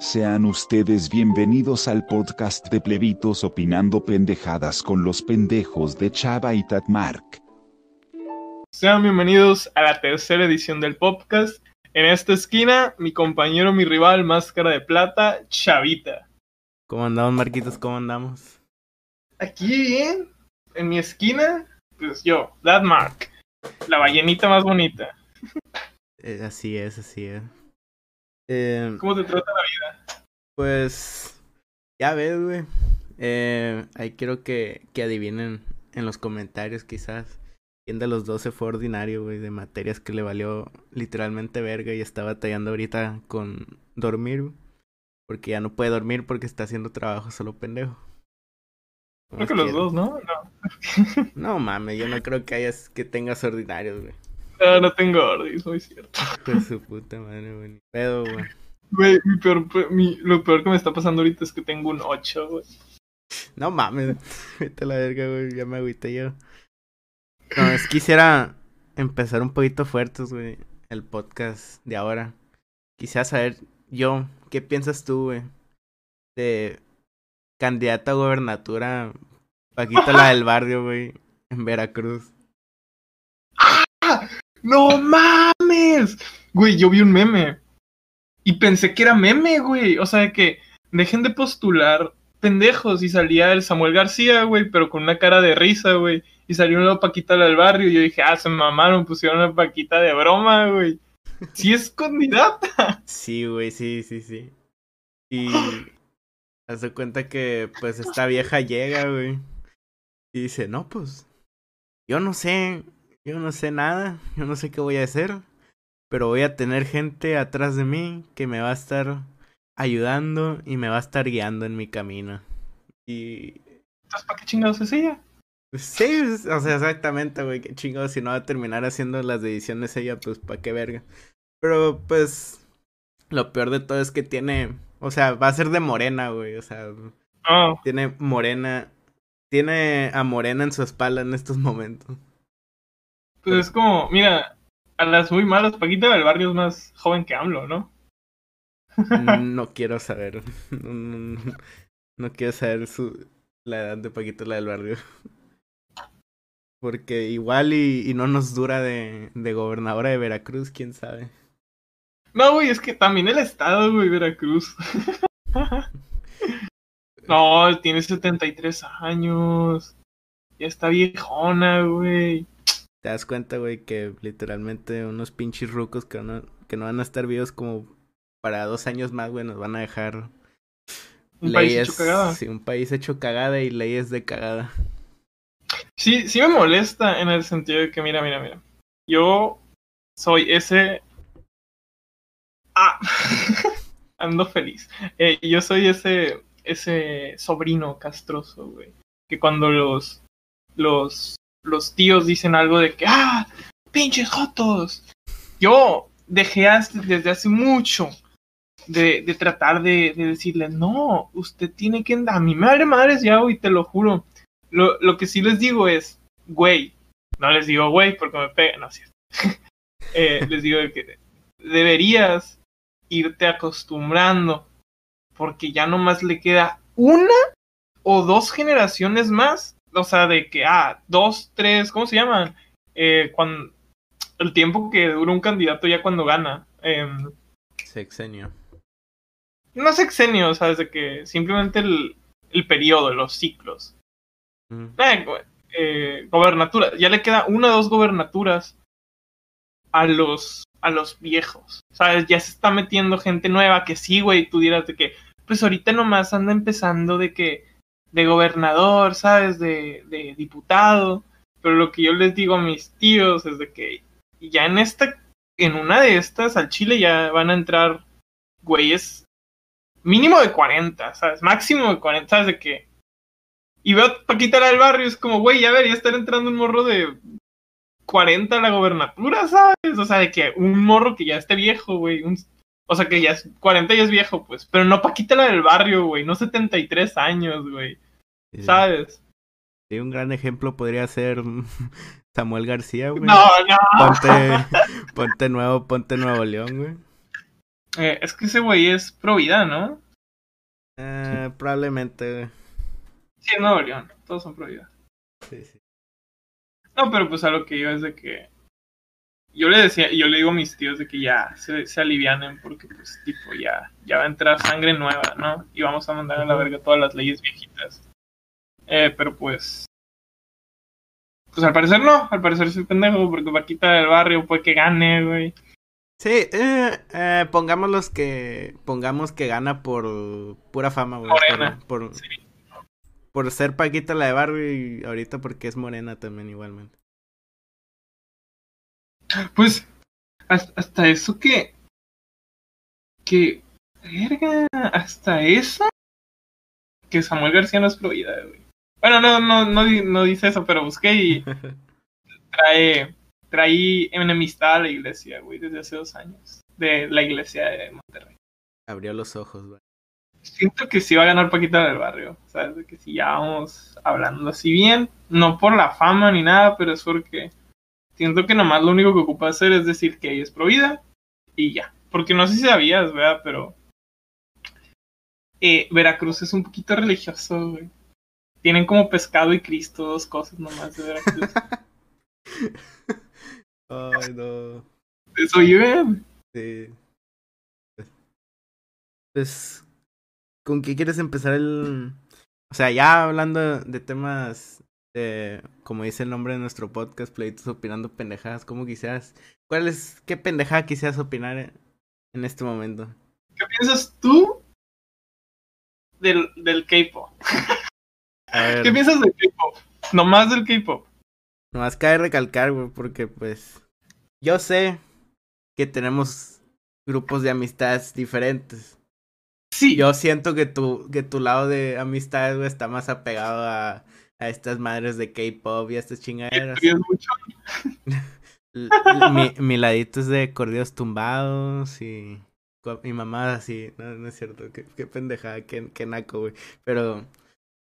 Sean ustedes bienvenidos al podcast de plebitos opinando pendejadas con los pendejos de Chava y Tatmark. Sean bienvenidos a la tercera edición del podcast. En esta esquina, mi compañero, mi rival, máscara de plata, Chavita. ¿Cómo andamos, Marquitos? ¿Cómo andamos? Aquí bien, en mi esquina, pues yo, Tatmark, la ballenita más bonita. Eh, así es, así es. Eh, ¿Cómo te trata la vida? Pues, ya ves, güey. Eh, ahí quiero que, que adivinen en los comentarios, quizás. ¿Quién de los dos se fue ordinario, güey? De materias que le valió literalmente verga y está batallando ahorita con dormir. Porque ya no puede dormir porque está haciendo trabajo solo pendejo. Creo que los dos, ¿no? No, No mames, yo no creo que hayas que tengas ordinarios, güey. no, no tengo orden, muy cierto. Con su puta madre, güey. Pedo, güey. Güey, mi peor, mi- lo peor que me está pasando ahorita es que tengo un 8, güey. No mames, vete a la verga, güey, ya me agüité yo. No, es que quisiera empezar un poquito fuertes, güey, el podcast de ahora. Quisiera saber yo, ¿qué piensas tú, güey? De candidata a gobernatura, Paquita la del barrio, güey, en Veracruz. ¡No mames! Güey, yo vi un meme. Y pensé que era meme, güey. O sea, de que dejen de postular pendejos. Y salía el Samuel García, güey, pero con una cara de risa, güey. Y salió una Paquita del barrio. Y yo dije, ah, se mamaron, pusieron una Paquita de broma, güey. Sí es candidata. Sí, güey, sí, sí, sí. Y hace cuenta que, pues, esta vieja llega, güey. Y dice, no, pues, yo no sé, yo no sé nada, yo no sé qué voy a hacer, pero voy a tener gente atrás de mí que me va a estar ayudando y me va a estar guiando en mi camino. Y Entonces, ¿para qué chingados es ella? sí, o sea, exactamente, güey, qué chingo, si no va a terminar haciendo las ediciones ella, pues, pa' qué verga. Pero, pues, lo peor de todo es que tiene, o sea, va a ser de morena, güey, o sea, Oh, tiene morena, tiene a morena en su espalda en estos momentos. pues es como, mira, a las muy malas, Paquita del barrio es más joven que AMLO, ¿no? No quiero saber, no, no- no- no quiero saber su, la edad de Paquito, la del barrio. Porque igual y, y no nos dura de, de gobernadora de Veracruz, quién sabe. No, güey, es que también el estado, güey, Veracruz. no, tiene 73 años. Ya está viejona, güey. Te das cuenta, güey, que literalmente unos pinches rucos que no, que no van a estar vivos como para dos años más, güey, nos van a dejar Un país hecho cagada. Sí, un país hecho cagada y leyes de cagada. Sí, sí me molesta en el sentido de que, mira, mira, mira. Yo soy ese. Ah, ando feliz. Eh, yo soy ese, ese sobrino castroso, güey. Que cuando los, los, los tíos dicen algo de que, ah, pinches jotos. Yo dejé hasta- desde hace mucho de, de tratar de, de decirle, no, usted tiene que, a mi madre madres ya, güey, te lo juro. Lo, lo que sí les digo es, güey, no les digo güey porque me pegan, no es cierto. Eh, les digo que deberías irte acostumbrando porque ya nomás le queda una o dos generaciones más, o sea, de que, ah, dos, tres, ¿cómo se llaman? Eh, cuando, el tiempo que dura un candidato ya cuando gana. Em, Sexenio. no sexenio, o sea, desde que simplemente el, el periodo, los ciclos. Mm. Eh, eh, gobernatura. Ya le queda una o dos gobernaturas a los a los viejos. ¿Sabes? Ya se está metiendo gente nueva que sí, güey, tú dirás de que, pues ahorita nomás anda empezando de que, de gobernador, ¿sabes? De, de diputado. Pero lo que yo les digo a mis tíos es de que ya en esta, en una de estas al Chile ya van a entrar güeyes mínimo de 40, ¿sabes? Máximo de 40, ¿sabes? De que y veo a Paquita la barrio, es como, güey, ya debería estar entrando un morro de 40 a la gobernatura, ¿sabes? O sea, de que un morro que ya esté viejo, güey. un- O sea, que ya es 40 ya es viejo, pues. Pero no Paquita la del barrio, güey. No 73 años, güey. Sí. ¿Sabes? Sí, un gran ejemplo podría ser Samuel García, güey. No, no. Ponte, ponte nuevo, ponte Nuevo León, güey. Eh, es que ese güey es pro vida, ¿no? Eh, probablemente, güey. Sí, Nuevo León. Todos son pro vida. Sí, sí. No, pero pues a lo que yo es de que. Yo le decía, yo le digo a mis tíos de que ya se, se alivianen porque pues tipo ya, ya va a entrar sangre nueva, ¿no? Y vamos a mandar a la verga todas las leyes viejitas. Eh, pero pues. Pues al parecer no, al parecer soy pendejo, porque Vaquita del barrio puede que gane, güey. Sí, eh, eh, pongamos los que pongamos que gana por pura fama, güey. Morena, Por, por, sí. por ser Paquita la de barrio y ahorita porque es morena también igualmente. Pues hasta, eso que. Que. Verga, hasta eso. Que Samuel García no es pro vida, güey. Bueno, no, no, no, no dice eso, pero busqué y trae. Trae enemistad a la iglesia, güey, desde hace dos años. De la iglesia de Monterrey. Abrió los ojos, güey. Siento que sí va a ganar Paquita del barrio. ¿Sabes? De que si ya vamos hablando así bien. No por la fama ni nada, pero es porque. Siento que nomás lo único que ocupa hacer es decir que ella es pro vida y ya. Porque no sé si sabías, ¿verdad? Pero. eh, Veracruz es un poquito religioso, güey. Tienen como pescado y Cristo, dos cosas nomás de Veracruz. Ay, no. Eso viven. Sí. Pues, ¿con qué quieres empezar el...? O sea, ya hablando de temas de, como dice el nombre de nuestro podcast, Pleitos Opinando Pendejadas, ¿cómo quisieras? ¿Cuál es, qué pendejada quisieras opinar en, en este momento? ¿Qué piensas tú del, del K-pop? ¿Qué piensas del K-pop? Nomás del K-pop. nomás cabe recalcar, güey, porque pues, yo sé que tenemos grupos de amistades diferentes. Sí, Yo siento que tu, que tu lado de amistades, güey, está más apegado a, a estas madres de K-pop y a estas chingaderas. mi, mi ladito es de corridos tumbados y mi mamá así. No, no es cierto, qué, qué pendejada, qué, qué naco, güey. Pero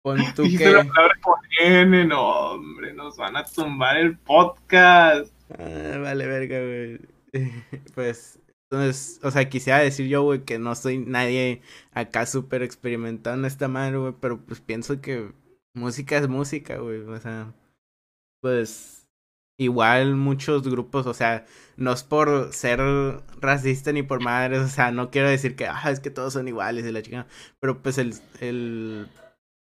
pon tú Dijiste la que... palabra con N, no, hombre, nos van a tumbar el podcast. Ah, vale, verga, güey. Pues, entonces, o sea, quisiera decir yo, güey, que no soy nadie acá súper experimentado en esta madre, güey, pero pues pienso que música es música, güey, o sea, pues, igual muchos grupos, o sea, no es por ser racista ni por madres, o sea, no quiero decir que, ah, es que todos son iguales y la chingada, pero pues el, el,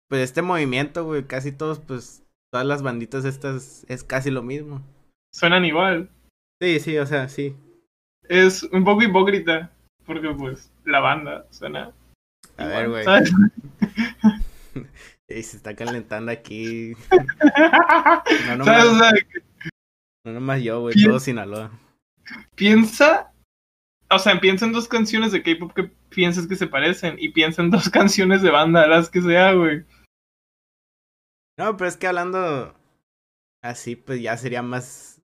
pues este movimiento, güey, casi todos, pues, todas las banditas estas es casi lo mismo. Suenan igual. Sí, sí, o sea, sí. Es un poco hipócrita, porque pues la banda suena. A igual, ver, güey. ¿Sabes? Y se está calentando aquí. No nomás, sea, no nomás yo, güey, todo Sinaloa. piensa. O sea, piensa en dos canciones de K-pop que piensas que se parecen. Y piensa en dos canciones de banda, las que sea, güey. No, pero es que hablando así, pues ya sería más.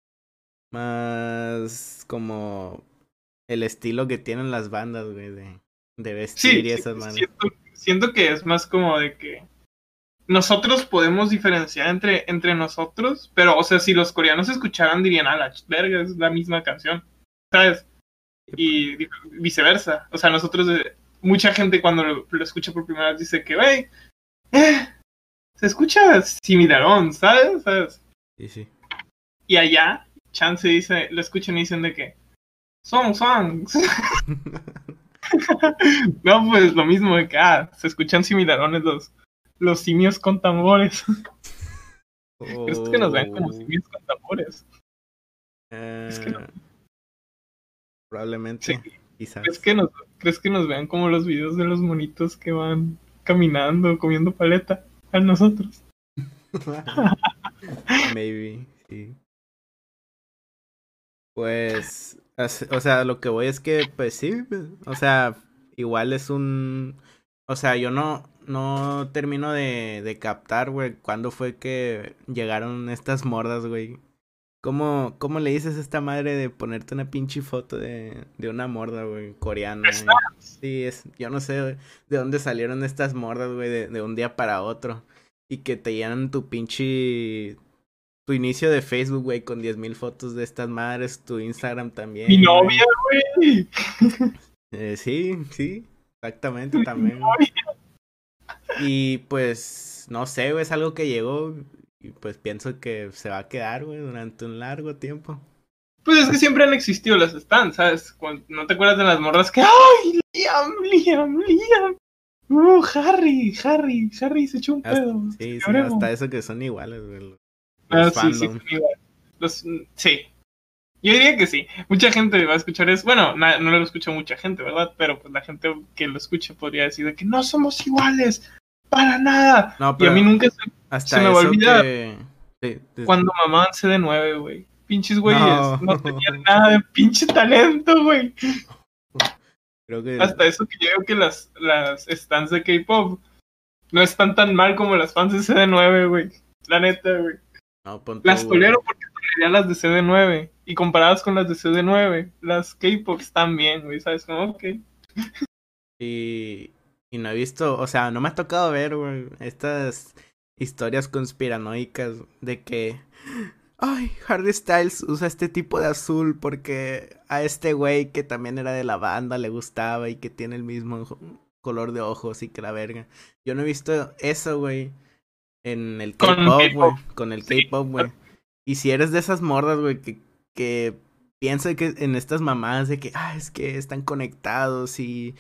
Más como el estilo que tienen las bandas, güey, de, de vestir Sí, y sí, esas siento, siento que es más como de que nosotros podemos diferenciar entre, entre nosotros, pero, o sea, si los coreanos escucharan dirían, a la verga, es la misma canción, ¿sabes? Y viceversa. O sea, nosotros, eh, mucha gente cuando lo, lo escucha por primera vez dice que, wey, eh, se escucha similarón, ¿sabes? ¿sabes? Sí, sí. Y allá, Chance dice, lo escuchan y dicen de que, son songs. No, pues lo mismo de que, ah, se escuchan similarones los, los simios con tambores. ¿Crees que nos ven como Oh, simios con tambores? Es que no. eh, Probablemente, Sí. quizás. ¿Crees que, nos, ¿Crees que nos vean como los videos de los monitos que van caminando, comiendo paleta a nosotros? Maybe, sí. Pues, o sea, lo que voy es que, pues sí, o sea, igual es un, o sea, yo no, no termino de, de captar, güey, cuándo fue que llegaron estas mordas, güey. ¿Cómo, ¿Cómo le dices a esta madre de ponerte una pinche foto de, de una morda, güey, coreana? Sí, es, yo no sé de dónde salieron estas mordas, güey, de, de un día para otro. Y que te llenan tu pinche tu inicio de Facebook, güey, con 10.000 fotos de estas madres, tu Instagram también. Mi novia, güey. Eh, sí, sí, exactamente también. Y pues, no sé, güey, es algo que llegó y pues pienso que se va a quedar, güey, durante un largo tiempo. Pues es que siempre han existido las stands, ¿sabes? Cuando, ¿No te acuerdas de las morras que, ¡ay, Liam, Liam, Liam! ¡Uh, Harry, Harry, Harry se echó un Hasta- pedo! sí, sí, hasta eso que son iguales, güey. los Ah, sí, sí, fandom. igual. Los- sí. Yo diría que sí. Mucha gente va a escuchar eso. Bueno, na- no lo escucha mucha gente, ¿verdad? Pero pues la gente que lo escucha podría decir de que no somos iguales. Para nada. No, Y a mí nunca se hasta se me va a olvidar. que... sí, sí, cuando mamaban CD9, güey. Pinches güeyes. No. No. tenían nada de pinche talento, güey. creo que... Hasta eso que yo veo que las, las stands de K-pop no están tan mal como las fans de CD9, güey. La neta, güey. no, Las tolero porque toleraría las de CD9. Y comparadas con las de CD9, las K-pop están bien, güey. ¿Sabes? Como, ok. Y, y no he visto, o sea, no me ha tocado ver, güey, estas historias conspiranoicas de que, ay, Harry Styles usa este tipo de azul porque a este güey que también era de la banda le gustaba y que tiene el mismo color de ojos y que la verga. Yo no he visto eso, güey, en el K-pop, güey, con el. K-pop, güey. Y si eres de esas morras, güey, que, que piensa que en estas mamadas de que, ah, es que están conectados y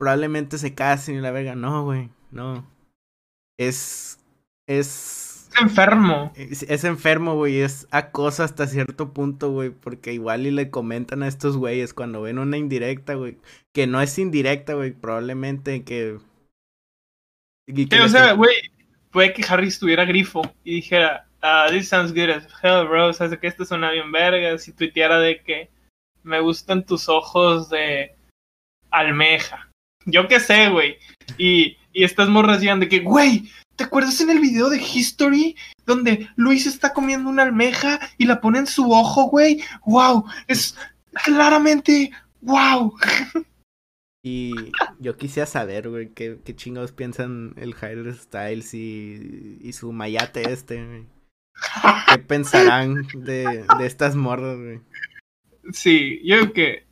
probablemente se casen y la verga. No, güey, no. Es. Es. Es enfermo. Es, es enfermo, güey. Es acoso hasta cierto punto, güey. Porque igual y le comentan a estos güeyes cuando ven una indirecta, güey. Que no es indirecta, güey. Probablemente que. y que Sí, o sea, güey, puede que Harry estuviera grifo y dijera, ah, this sounds good as hell, bro, sabes que esto suena bien vergas, y tuiteara de que me gustan tus ojos de almeja. Yo qué sé, güey. Y, y estas morras llegan de que, güey, ¿te acuerdas en el video de History donde Luis está comiendo una almeja y la pone en su ojo, güey? ¡Wow! Es claramente, wow. Y yo quisiera saber, güey, qué, qué chingados piensan el Harry Styles y, y su mayate este, güey. ¿Qué pensarán de, de estas morras, güey? Sí, yo creo que.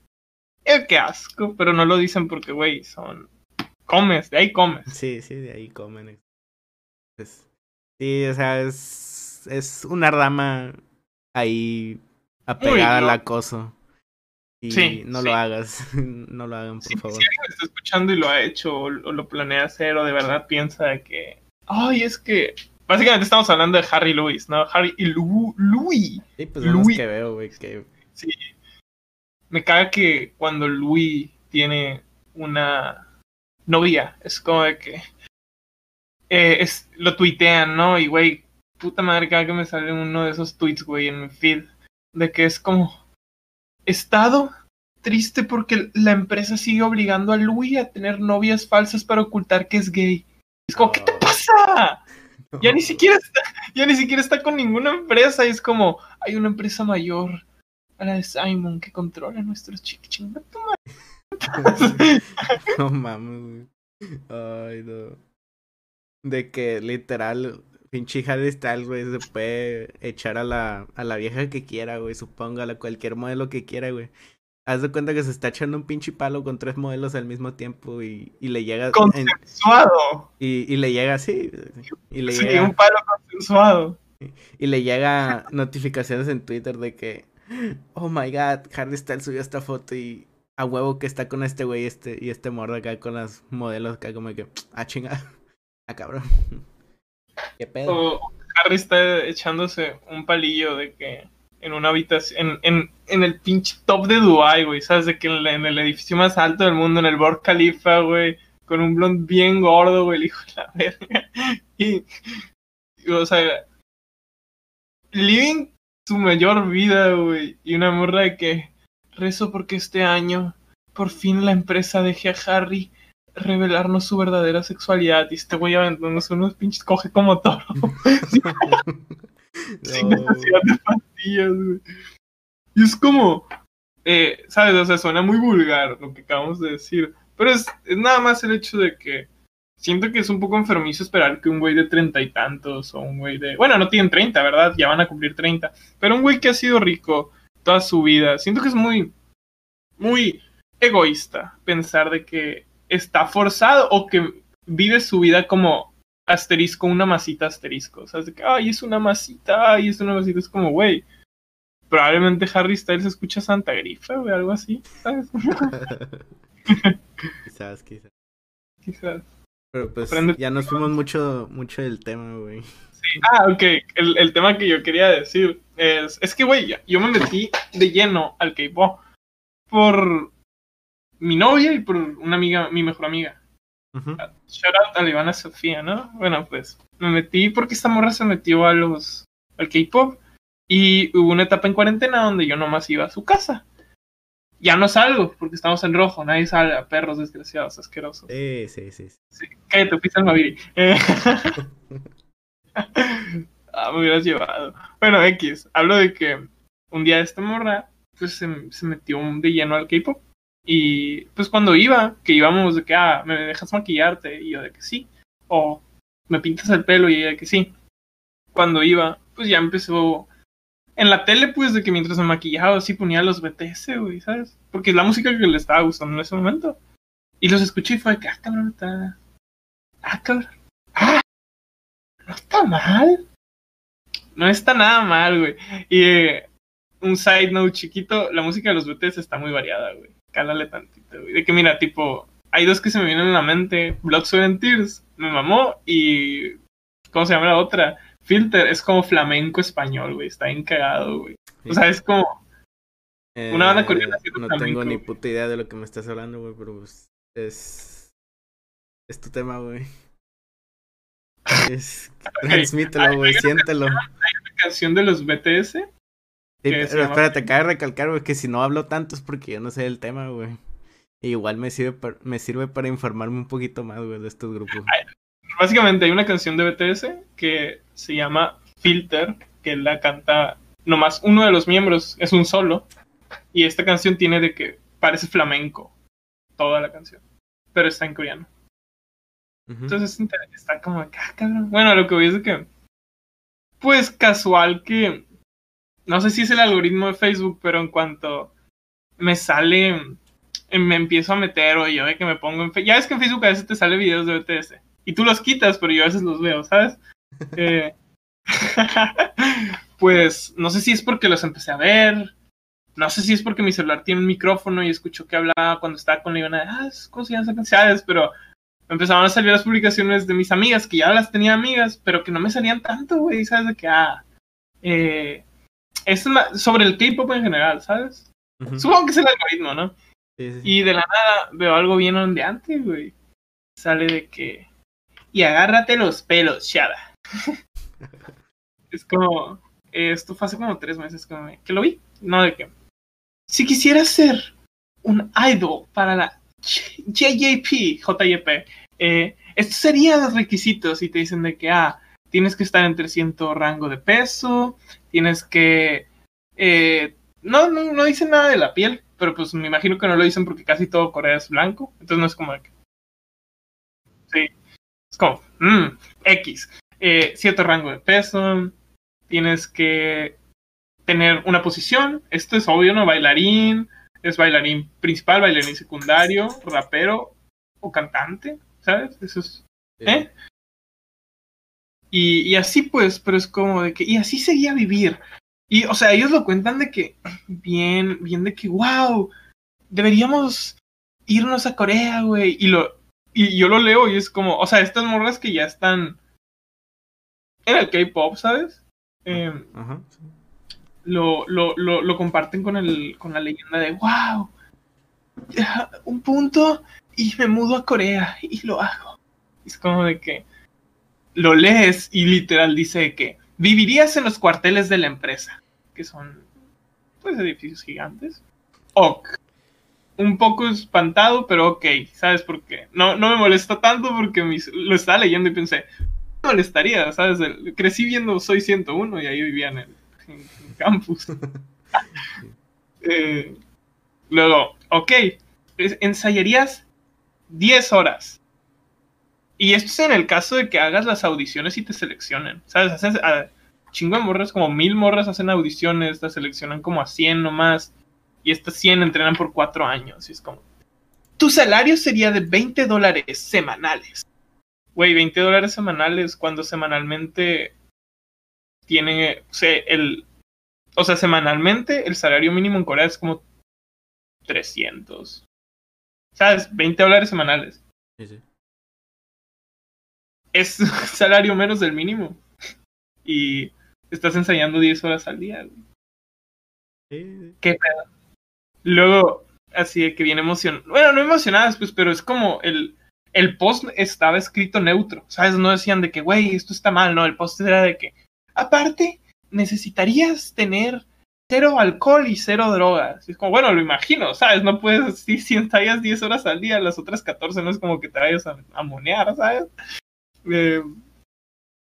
Creo que asco, pero no lo dicen porque, güey, son. Comes, de ahí comes. Sí, sí, de ahí comen. Sí, o sea, es, es una rama ahí apegada al no. acoso. Y Sí, no sí. lo hagas, no lo hagan, por Si, si favor. alguien está escuchando y lo ha hecho, o, o lo planea hacer, o de verdad piensa que. Ay, es que. Básicamente estamos hablando de Harry Lewis, ¿no? Harry y Lu Louis. Sí, pues Louis- que veo, güey, que Sí. Me caga que cuando Louis tiene una novia, es como de que. eh, es, lo tuitean, ¿no? Y, güey, puta madre, cada que me sale uno de esos tweets, güey, en mi feed, de que es como. Estado triste porque la empresa sigue obligando a Louis a tener novias falsas para ocultar que es gay. Es como, ¿qué te Oh. pasa? Ya ni siquiera está, ya ni siquiera está con ninguna empresa. Y es como, hay una empresa mayor a la de Simon que controla nuestros chiquiching. No mames, güey. Ay, no. De que literal, pinche Harry Styles, güey, se puede echar a la, a la vieja que quiera, güey, supóngala, cualquier modelo que quiera, güey. Haz de cuenta que se está echando un pinche palo con tres modelos al mismo tiempo y, y le llega... en- Consensuado. y, y le llega así. Y le Sí, llega, un palo consensuado. y le llega notificaciones en Twitter de que, oh my god, Harry Styles subió esta foto y a huevo que está con este güey este, y este morro acá con las modelos acá como que, ah, chinga, ah, cabrón. ¿Qué pedo? O Harry está echándose un palillo de que en una habitación, en, en, el pinche top de Dubai, güey, ¿sabes? De que en, el edificio más alto del mundo, en el Burj Khalifa, güey, con un blond bien gordo, güey, el hijo de la verga. Y, o sea, living su mayor vida, güey, y una morra de que rezo porque este año por fin la empresa deje a Harry revelarnos su verdadera sexualidad y este güey aventándose unos pinches coge como toro. sin necesidad de pastillas, güey. Y es como, eh, ¿sabes? O sea, suena muy vulgar lo que acabamos de decir. Pero es, es nada más el hecho de que siento que es un poco enfermizo esperar que un güey de treinta y tantos o un güey de... Bueno, no tienen treinta, ¿verdad? Ya van a cumplir treinta. Pero un güey que ha sido rico toda su vida. Siento que es muy, muy egoísta pensar de que está forzado o que vive su vida como asterisco, una masita asterisco. O sea, de que, ay, es una masita, ay, es una masita. Es como, güey, probablemente Harry Styles escucha Santa Grifa, o algo así, ¿sabes? quizás, quizás. Quizás. Pero pues ya nos fuimos mucho, mucho del tema, güey. Sí. Ah, ok. El, el tema que yo quería decir es, es que, güey, yo me metí de lleno al K-pop por mi novia y por una amiga, mi mejor amiga. Ujú. Shout out a Ivana Sofía, ¿no? Bueno, pues me metí porque esta morra se metió a los al K-pop y hubo una etapa en cuarentena donde yo nomás iba a su casa. Ya no salgo porque estamos en rojo, nadie sale a perros desgraciados, asquerosos. Sí, sí, sí. sí. Cállate, pisa el Maviri. Eh, ah, me hubieras llevado. Bueno, X, hablo de que un día esta morra pues se, se metió de lleno al K-pop. Y pues cuando iba, que íbamos de que, ah, me dejas maquillarte, y yo de que sí. O me pintas el pelo, y ella de que sí. Cuando iba, pues ya empezó. En la tele, pues, de que mientras me maquillaba, así ponía los BTS, güey, ¿sabes? Porque es la música que le estaba gustando en ese momento. Y los escuché y fue que, ah, cabrón, está. Ah, cabrón. Ah, no está mal. No está nada mal, güey. Y eh, un side note chiquito, la música de los BTS está muy variada, güey. Cálale tantito, güey. De que mira, tipo, hay dos que se me vienen a la mente. Blood, Sweat and Tears, me mamó. Y. ¿Cómo se llama la otra? Filter, es como flamenco español, güey. Está bien cagado, güey. O sea, es como. Una banda coreana haciendo No flamenco, tengo ni puta idea de lo que me estás hablando, güey, pero pues es... Es tu tema, güey. Es... Transmítelo, güey, siéntelo. canción de los BTS. Sí, pero espérate, acaba de recalcar, güey, que si no hablo tanto es porque yo no sé del tema, güey. Igual me sirve, par- me sirve para informarme un poquito más, güey, de estos grupos. Básicamente hay una canción de BTS que se llama Filter, que la canta nomás uno de los miembros, es un solo. Y esta canción tiene de que parece flamenco, toda la canción. Pero está en coreano. Entonces está como ah, cabrón. Bueno, lo que voy es que, pues casual que, no sé si es el algoritmo de Facebook, pero en cuanto me sale, eh, me empiezo a meter o yo de que me pongo en Facebook, ya ves que en Facebook a veces te sale videos de BTS y tú los quitas, pero yo a veces los veo, ¿sabes? Eh, pues no sé si es porque los empecé a ver. No sé si es porque mi celular tiene un micrófono y escucho que hablaba cuando estaba con la Ivana. Ah, ¿cómo se. Pero me empezaban a salir las publicaciones de mis amigas, que ya las tenía amigas, pero que no me salían tanto, güey, ¿sabes? De que, ah, eh, es una- sobre el K-pop en general, ¿sabes? Supongo que es el algoritmo, ¿no? Sí, sí, sí. Y de la nada veo algo bien ondeante, güey. Sale de que. Y agárrate los pelos, Shada. es como. esto fue hace como tres meses que, lo vi. No, de que. Si quisieras ser un idol para la JJP, JYP, eh, estos serían los requisitos. Y te dicen de que, ah, tienes que estar entre cierto rango de peso, tienes que. eh, no, no, no dicen nada de la piel, pero pues me imagino que no lo dicen porque casi todo Corea es blanco, entonces no es como de que... Sí, es como, mm, X, eh, cierto rango de peso, tienes que tener una posición, esto es obvio, ¿no? Bailarín, es bailarín principal, bailarín secundario, rapero o cantante, ¿sabes? Eso es... ¿Eh? Y, y así pues, pero es como de que, y así seguía vivir. Y, o sea, ellos lo cuentan de que, bien, bien de que, wow, deberíamos irnos a Corea, güey. Y lo, y yo lo leo y es como, o sea, estas morras que ya están en el K-pop, ¿sabes? Eh, Ajá. sí. lo, lo, lo, lo comparten con, el, con la leyenda de, wow, un punto y me mudo a Corea y lo hago. Es como de que lo lees y literal dice que vivirías en los cuarteles de la empresa, que son pues edificios gigantes. Ok. Un poco espantado, pero ok, ¿sabes por qué? No, no me molesta tanto porque mis- lo estaba leyendo y pensé, me molestaría, ¿sabes? El- Crecí viendo Soy 101 y ahí vivía en el en- en campus. Eh, luego, ok, ensayarías 10 horas. Y esto es en el caso de que hagas las audiciones y te seleccionen. ¿Sabes? Haces a chingo de morras, como mil morras hacen audiciones, te seleccionan como a 100 nomás. Y estas 100 entrenan por 4 años. Y es como, tu salario sería de 20 dólares semanales. Güey, 20 dólares semanales cuando semanalmente tiene, o sea, el, o sea, semanalmente el salario mínimo en Corea es como 300. ¿Sabes? 20 dólares semanales. Sí, sí. Es salario menos del mínimo. Y estás ensayando 10 horas al día. güey. Sí, ¿Qué pedo? Luego, así de que viene emocionado. Bueno, no emocionadas, pues, pero es como el, el post estaba escrito neutro. ¿Sabes? No decían de que, güey, esto está mal. No, el post era de que, aparte, necesitarías tener cero alcohol y cero drogas. Es como, bueno, lo imagino, ¿sabes? No puedes, si, si ensayas 10 horas al día, las otras 14 no es como que te vayas a, a monear, ¿sabes? Eh,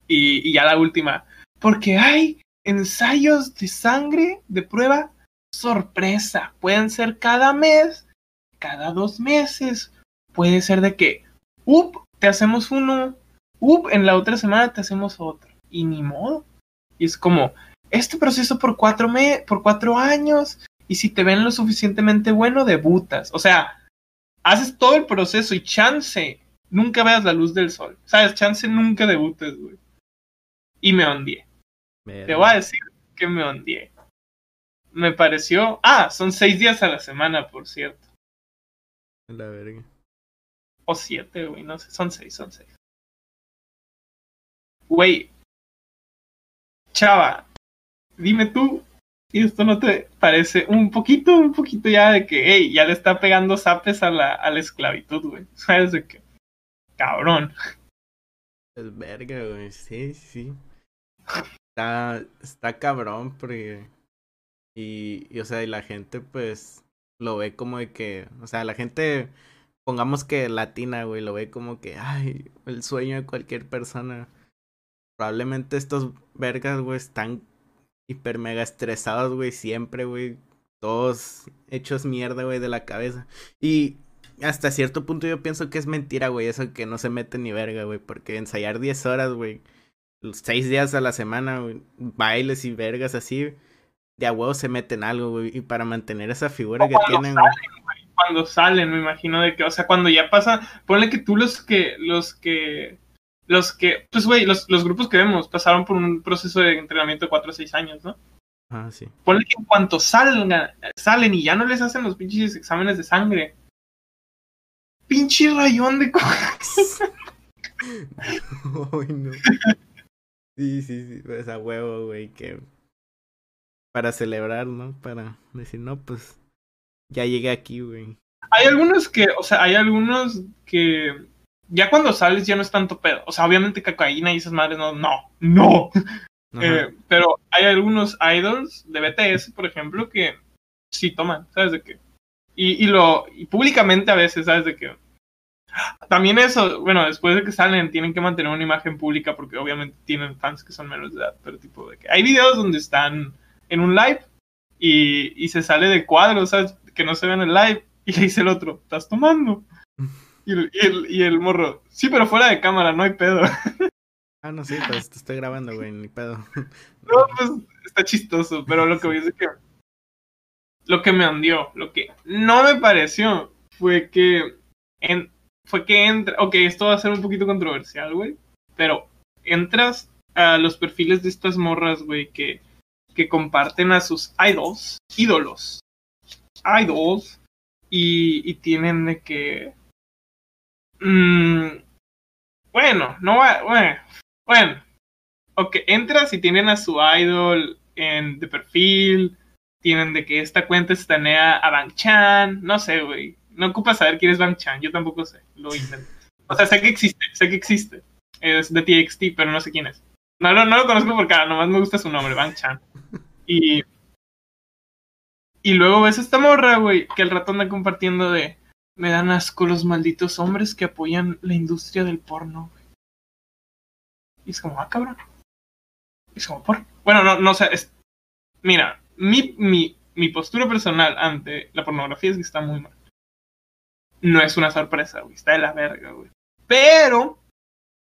y, y ya la última, porque hay ensayos de sangre de prueba sorpresa. Pueden ser cada mes, cada dos meses. Puede ser de que, up, te hacemos uno, up, en la otra semana te hacemos otro. Y ni modo. Y es como, este proceso por cuatro, me por cuatro años. Y si te ven lo suficientemente bueno, debutas. O sea, haces todo el proceso y chance, nunca veas la luz del sol. ¿Sabes? Chance nunca debutes, güey. Y me ondeé. Te voy a decir que me ondeé. Me pareció. Ah, son seis días a la semana, por cierto. La verga. O siete, güey, no sé. Son seis, son seis. Güey. Chava, dime tú si esto no te parece un poquito, un poquito ya de que, hey, ya le está pegando zapes a la, a la esclavitud, güey. ¿Sabes de qué? Cabrón. Es verga, güey. Sí, sí. Está, está cabrón porque... Y, o sea, y la gente pues lo ve como de que... O sea, la gente, pongamos que latina, güey, lo ve como que, ay, el sueño de cualquier persona. Probablemente estos vergas, güey, están hiper mega estresados, güey, siempre, güey. Todos hechos mierda, güey, de la cabeza. Y hasta cierto punto yo pienso que es mentira, güey, eso que no se mete ni verga, güey, porque ensayar 10 horas, güey, seis días a la semana, bailes y vergas así, de a huevo se meten algo, güey, y para mantener esa figura O que tienen, salen, güey. Cuando salen, me imagino de que, o sea, cuando ya pasa, ponle que tú los que, los que, los que, pues güey, los, los grupos que vemos pasaron por un proceso de entrenamiento de 4 o 6 años, ¿no? Ah, sí. Ponle que en cuanto salgan, salen y ya no les hacen los pinches exámenes de sangre. Pinche rayón de cojas. Ay, no. Sí, sí, sí, pues a huevo, güey, que para celebrar, ¿no? Para decir, no, pues ya llegué aquí, güey. Hay algunos que, o sea, hay algunos que ya cuando sales ya no es tanto pedo. O sea, obviamente cocaína y esas madres no, no, no. Eh, pero hay algunos idols de BTS, por ejemplo, que sí toman, ¿sabes de qué? Y, y lo, y públicamente a veces, ¿sabes de qué? También eso, bueno, después de que salen tienen que mantener una imagen pública porque obviamente tienen fans que son menores de edad, pero tipo de que hay videos donde están en un live y, y se sale de cuadro, ¿sabes? Que no se ve en el live y le dice el otro, ¿estás tomando? Y el, y el, y el morro, sí, pero fuera de cámara, no hay pedo. Ah, no, sí, pues te estoy grabando, güey, ni pedo. No, pues está chistoso, pero lo que voy a decir es que lo que me hundió, lo que no me pareció fue que en, fue que entra, ok, esto va a ser un poquito controversial, güey, pero entras a los perfiles de estas morras, güey, que, que comparten a sus idols, ídolos, idols, y, tienen de que, mm, bueno, no va, bueno, bueno, ok, entras y tienen a su idol en de perfil, tienen de que esta cuenta estanea a Bang Chan, no sé, güey. No ocupa saber quién es Bang Chan, yo tampoco sé, lo intento. O sea, sé que existe, sé que existe. Es de TXT, pero no sé quién es. No, no, no lo conozco por cara, nomás me gusta su nombre, Bang Chan. Y. Y luego ves esta morra, güey, que el rato anda compartiendo de. Me dan asco los malditos hombres que apoyan la industria del porno, güey. Y es como, ah, cabrón. Y es como, ¿por? Bueno, no, no sé, es... Mira, mi, mi, mi postura personal ante la pornografía es que está muy mal. No es una sorpresa, güey. Está de la verga, güey. Pero,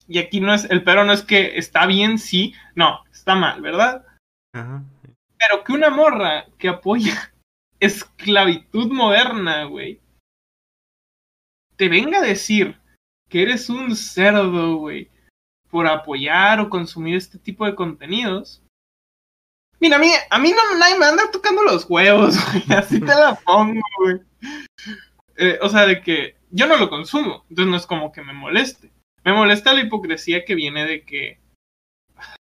y aquí no es, el pero no es que está bien, sí, no, está mal, ¿verdad? Ajá. Pero que una morra que apoya esclavitud moderna, güey, te venga a decir que eres un cerdo, güey, por apoyar o consumir este tipo de contenidos. Mira, a mí, a mí no nadie me anda tocando los huevos, güey. Así te la pongo, güey. Eh, o sea, de que yo no lo consumo, entonces no es como que me moleste. Me molesta la hipocresía que viene de que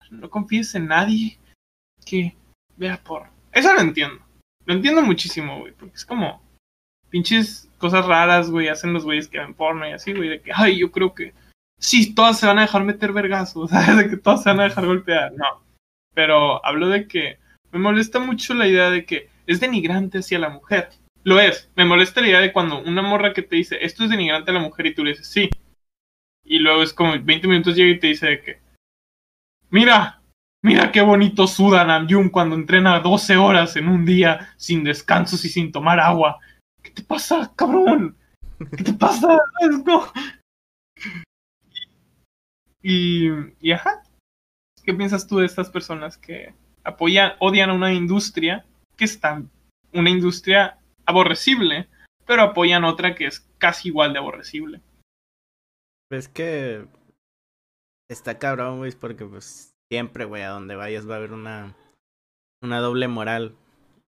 no confíes en nadie que vea por. Eso lo entiendo. Lo entiendo muchísimo, güey, porque es como pinches cosas raras, güey, hacen los güeyes que ven porno y así, güey, de que, ay, yo creo que sí, todas se van a dejar meter vergazos, ¿sabes? De que todas se van a dejar golpear. No. Pero hablo de que me molesta mucho la idea de que es denigrante hacia la mujer. Lo es. Me molesta la idea de cuando una morra que te dice, esto es denigrante a la mujer y tú le dices, sí. Y luego es como 20 minutos llega y te dice de que, mira, mira qué bonito suda Namjoon cuando entrena 12 horas en un día sin descansos y sin tomar agua. ¿Qué te pasa, cabrón? ¿Qué te pasa? Y, y ajá. ¿Qué piensas tú de estas personas que apoyan, odian a una industria que es tan, una industria aborrecible, pero apoyan otra que es casi igual de aborrecible? Pues que está cabrón, güey, porque pues siempre, güey, a donde vayas va a haber una, una doble moral.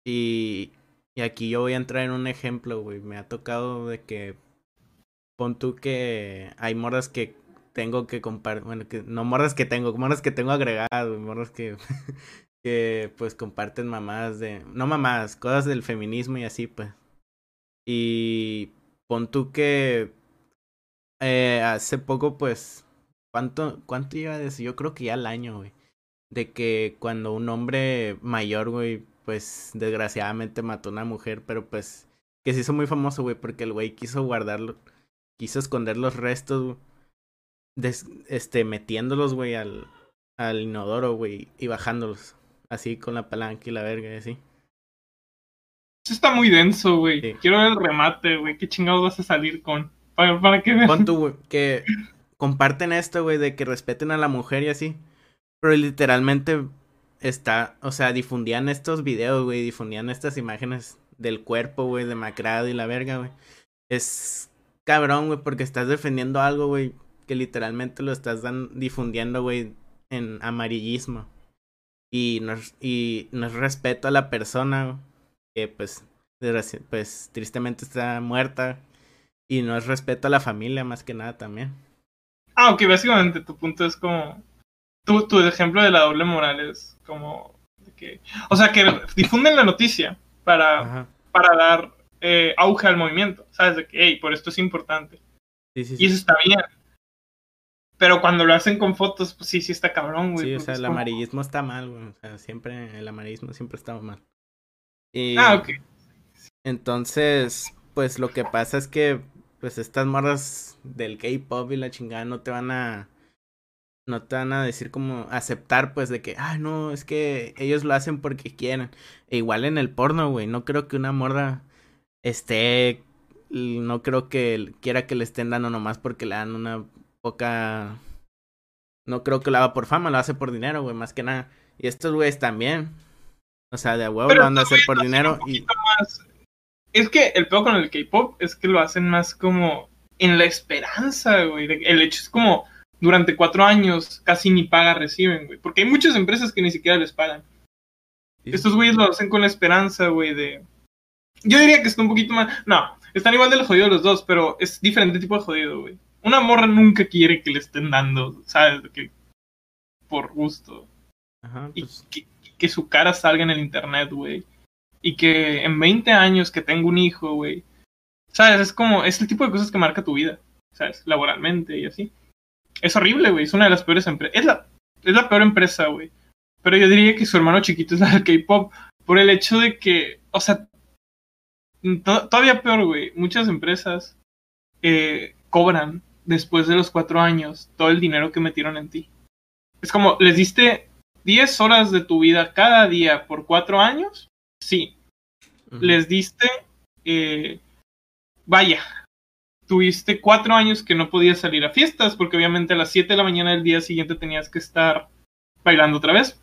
Y, y aquí yo voy a entrar en un ejemplo, güey. Me ha tocado de que pon tú que hay morras que tengo que compartir, bueno, que no morras que tengo, morras que tengo agregado, morras que, que pues comparten mamás de, no mamás, cosas del feminismo y así, pues. Y pon tú que eh, hace poco, pues, ¿cuánto, cuánto lleva de eso? Yo creo que ya al año, güey. De que cuando un hombre mayor, güey, pues desgraciadamente mató a una mujer, pero pues que se hizo muy famoso, güey, porque el güey quiso guardarlo, quiso esconder los restos, güey este, metiéndolos, güey, al, al inodoro, güey, y bajándolos. Así con la palanca y la verga y así. Eso está muy denso, güey. Quiero ver el remate, güey. ¿Qué chingados vas a salir con? Para, para que vean. que comparten esto, güey, de que respeten a la mujer y así. Pero literalmente está, o sea, difundían estos videos, güey, difundían estas imágenes del cuerpo, güey, demacrado y la verga, güey. Es cabrón, güey, porque estás defendiendo algo, güey, que literalmente lo estás difundiendo, güey, en amarillismo. Y no, y no es respeto a la persona que, pues, pues, tristemente está muerta. Y no es respeto a la familia, más que nada también. Ah, ok, básicamente tu punto es como. Tu, tu ejemplo de la doble moral es como. que, o sea, que difunden la noticia para, para dar eh, auge al movimiento. ¿Sabes? De que, hey, por esto es importante. y eso está bien. Pero cuando lo hacen con fotos, pues sí, sí está cabrón, güey. Sí, o sea, el amarillismo está mal, güey. O sea, siempre, el amarillismo siempre está mal. Y, ah, ok. Entonces, pues lo que pasa es que, pues estas morras del K-pop y la chingada no te van a. No te van a decir como aceptar, pues, de que, ah, no, es que ellos lo hacen porque quieren. E igual en el porno, güey. No creo que una morra esté. No creo que quiera que le estén dando nomás porque le dan una poca. No creo que lo haga por fama, lo hace por dinero, güey, más que nada. Y estos güeyes también. O sea, de huevo lo van a hacer por dinero. Y... Es que el peor con el K-pop es que lo hacen más como en la esperanza, güey. El hecho es como durante cuatro años casi ni paga reciben, güey. Porque hay muchas empresas que ni siquiera les pagan. Estos güeyes lo hacen con la esperanza, güey, de. Yo diría que está un poquito más. No, están igual de los jodidos los dos, pero es diferente tipo de jodido, güey una morra nunca quiere que le estén dando, ¿sabes? Que por gusto. Ajá, pues... Y que, su cara salga en el internet, güey. Y que en 20 años que tengo un hijo, güey. ¿Sabes? Es como, es el tipo de cosas que marca tu vida, ¿sabes? Laboralmente y así. Es horrible, güey. Es una de las peores empresas. Es la, es la peor empresa, güey. Pero yo diría que su hermano chiquito es la del K-pop. Por el hecho de que, o sea, todavía peor, güey. Muchas empresas eh, cobran después de los cuatro años todo el dinero que metieron en ti. Es como, ¿les diste 10 horas de tu vida cada día por cuatro años? Sí. Les diste, eh, vaya, tuviste cuatro años que no podías salir a fiestas porque obviamente a las 7 de la mañana del día siguiente tenías que estar bailando otra vez.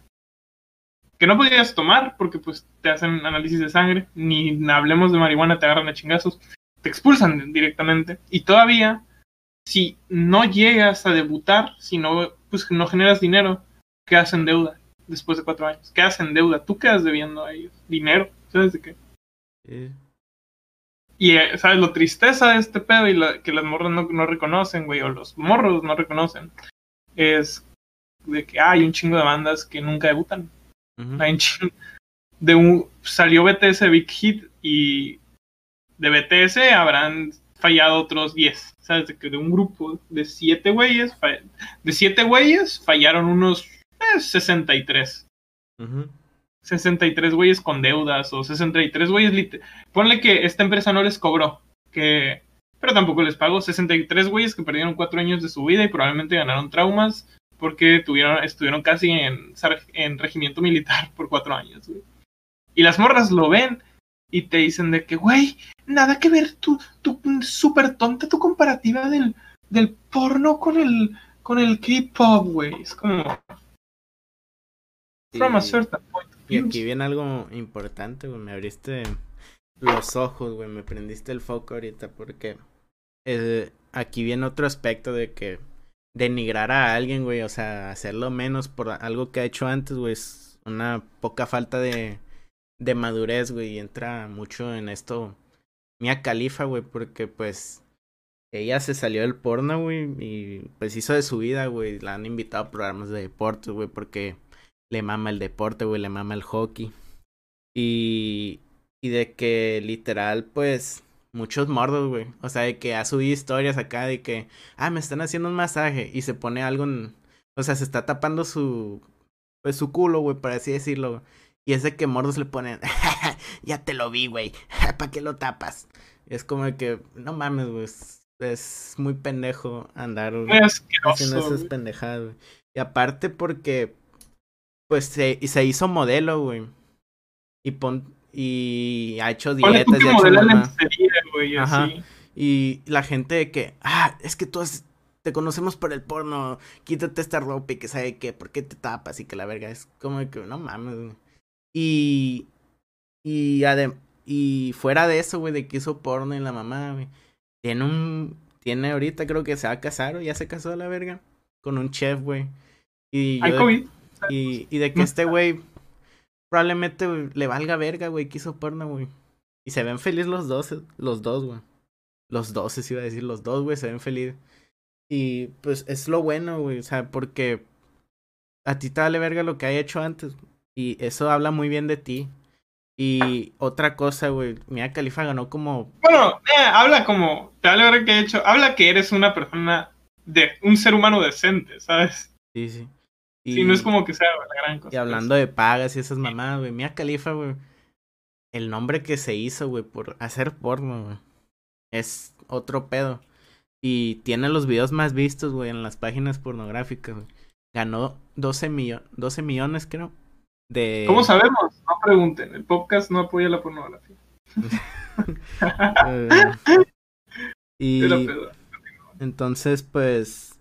Que no podías tomar porque pues te hacen análisis de sangre, ni hablemos de marihuana, te agarran a chingazos te expulsan directamente. Y todavía, si no llegas a debutar, si no, pues no generas dinero, quedas en deuda después de cuatro años. Quedas en deuda, tú quedas debiendo a ellos dinero. ¿Sabes de qué? Y, eh, ¿sabes? Lo tristeza de este pedo y la, que las morras no, no reconocen, güey, o los morros no reconocen, es de que hay un chingo de bandas que nunca debutan. Hay un chingo de un, salió BTS Big Hit y de BTS habrán fallado otros 10. ¿Sabes? De que de un grupo de 7 güeyes, de 7 güeyes fallaron unos 63. Uh 63 güeyes con deudas o 63 güeyes. Ponle que esta empresa no les cobró, que pero tampoco les pagó. 63 güeyes que perdieron 4 años de su vida y probablemente ganaron traumas porque tuvieron, estuvieron casi en, en regimiento militar por 4 años. Y las morras lo ven y te dicen de que, güey, nada que ver, tu, tu súper tonta tu comparativa del, del porno con el, con el K-pop, güey. Es como. From a certain point y aquí viene algo importante, güey. Me abriste los ojos, güey. Me prendiste el foco ahorita porque eh, aquí viene otro aspecto de que denigrar a alguien, güey. O sea, hacerlo menos por algo que ha hecho antes, güey. Es una poca falta de, de madurez, güey. Y entra mucho en esto Mia Califa, güey. Porque pues ella se salió del porno, güey. Y pues hizo de su vida, güey. La han invitado a programas de deportes, güey. Porque le mama el deporte, güey, le mama el hockey. Y, y de que literal, pues, muchos mordos, güey. O sea, de que ha subido historias acá de que, ah, me están haciendo un masaje y se pone algo en, o sea, se está tapando su, pues, su culo, güey, por así decirlo. Y es de que mordos le ponen, ya te lo vi, güey, ¿para qué lo tapas? es como que, no mames, güey, es, muy pendejo andar haciendo esas pendejadas, güey. Y aparte porque, pues se, se hizo modelo, güey. Y pon, y ha hecho dietas y ha hecho Ajá. Y la gente de que, ah, es que tú te conocemos por el porno, quítate esta ropa y que sabe qué, ¿por qué te tapas? Y que la verga es como que, no mames, güey. Y, y, y fuera de eso, güey, de que hizo porno y la mamá, güey, tiene un, tiene ahorita creo que se va a casar o ya se casó la verga, con un chef, güey. Y Hay COVID. Y, y de que este güey probablemente le valga verga, güey, que hizo porno, güey. Y se ven felices los dos, los dos, güey. Los dos, se iba a decir, los dos, güey, se ven felices. Y pues es lo bueno, güey, o sea, porque a ti te vale verga lo que hay hecho antes. Y eso habla muy bien de ti. Y otra cosa, güey, Mia Califa ganó como... Bueno, eh, habla como, te vale verga que hay hecho, habla que eres una persona de un ser humano decente, ¿sabes? Sí, sí. Y, sí, no es como que sea la gran cosa. Y hablando de pagas y esas mamadas, güey. Mia Califa, güey. El nombre que se hizo, güey, por hacer porno, güey. Es otro pedo. Y tiene los videos más vistos, güey, en las páginas pornográficas, güey. Ganó 12, millo 12 millones, creo. De... ¿Cómo sabemos? No pregunten. El podcast no apoya la pornografía. y entonces, pues,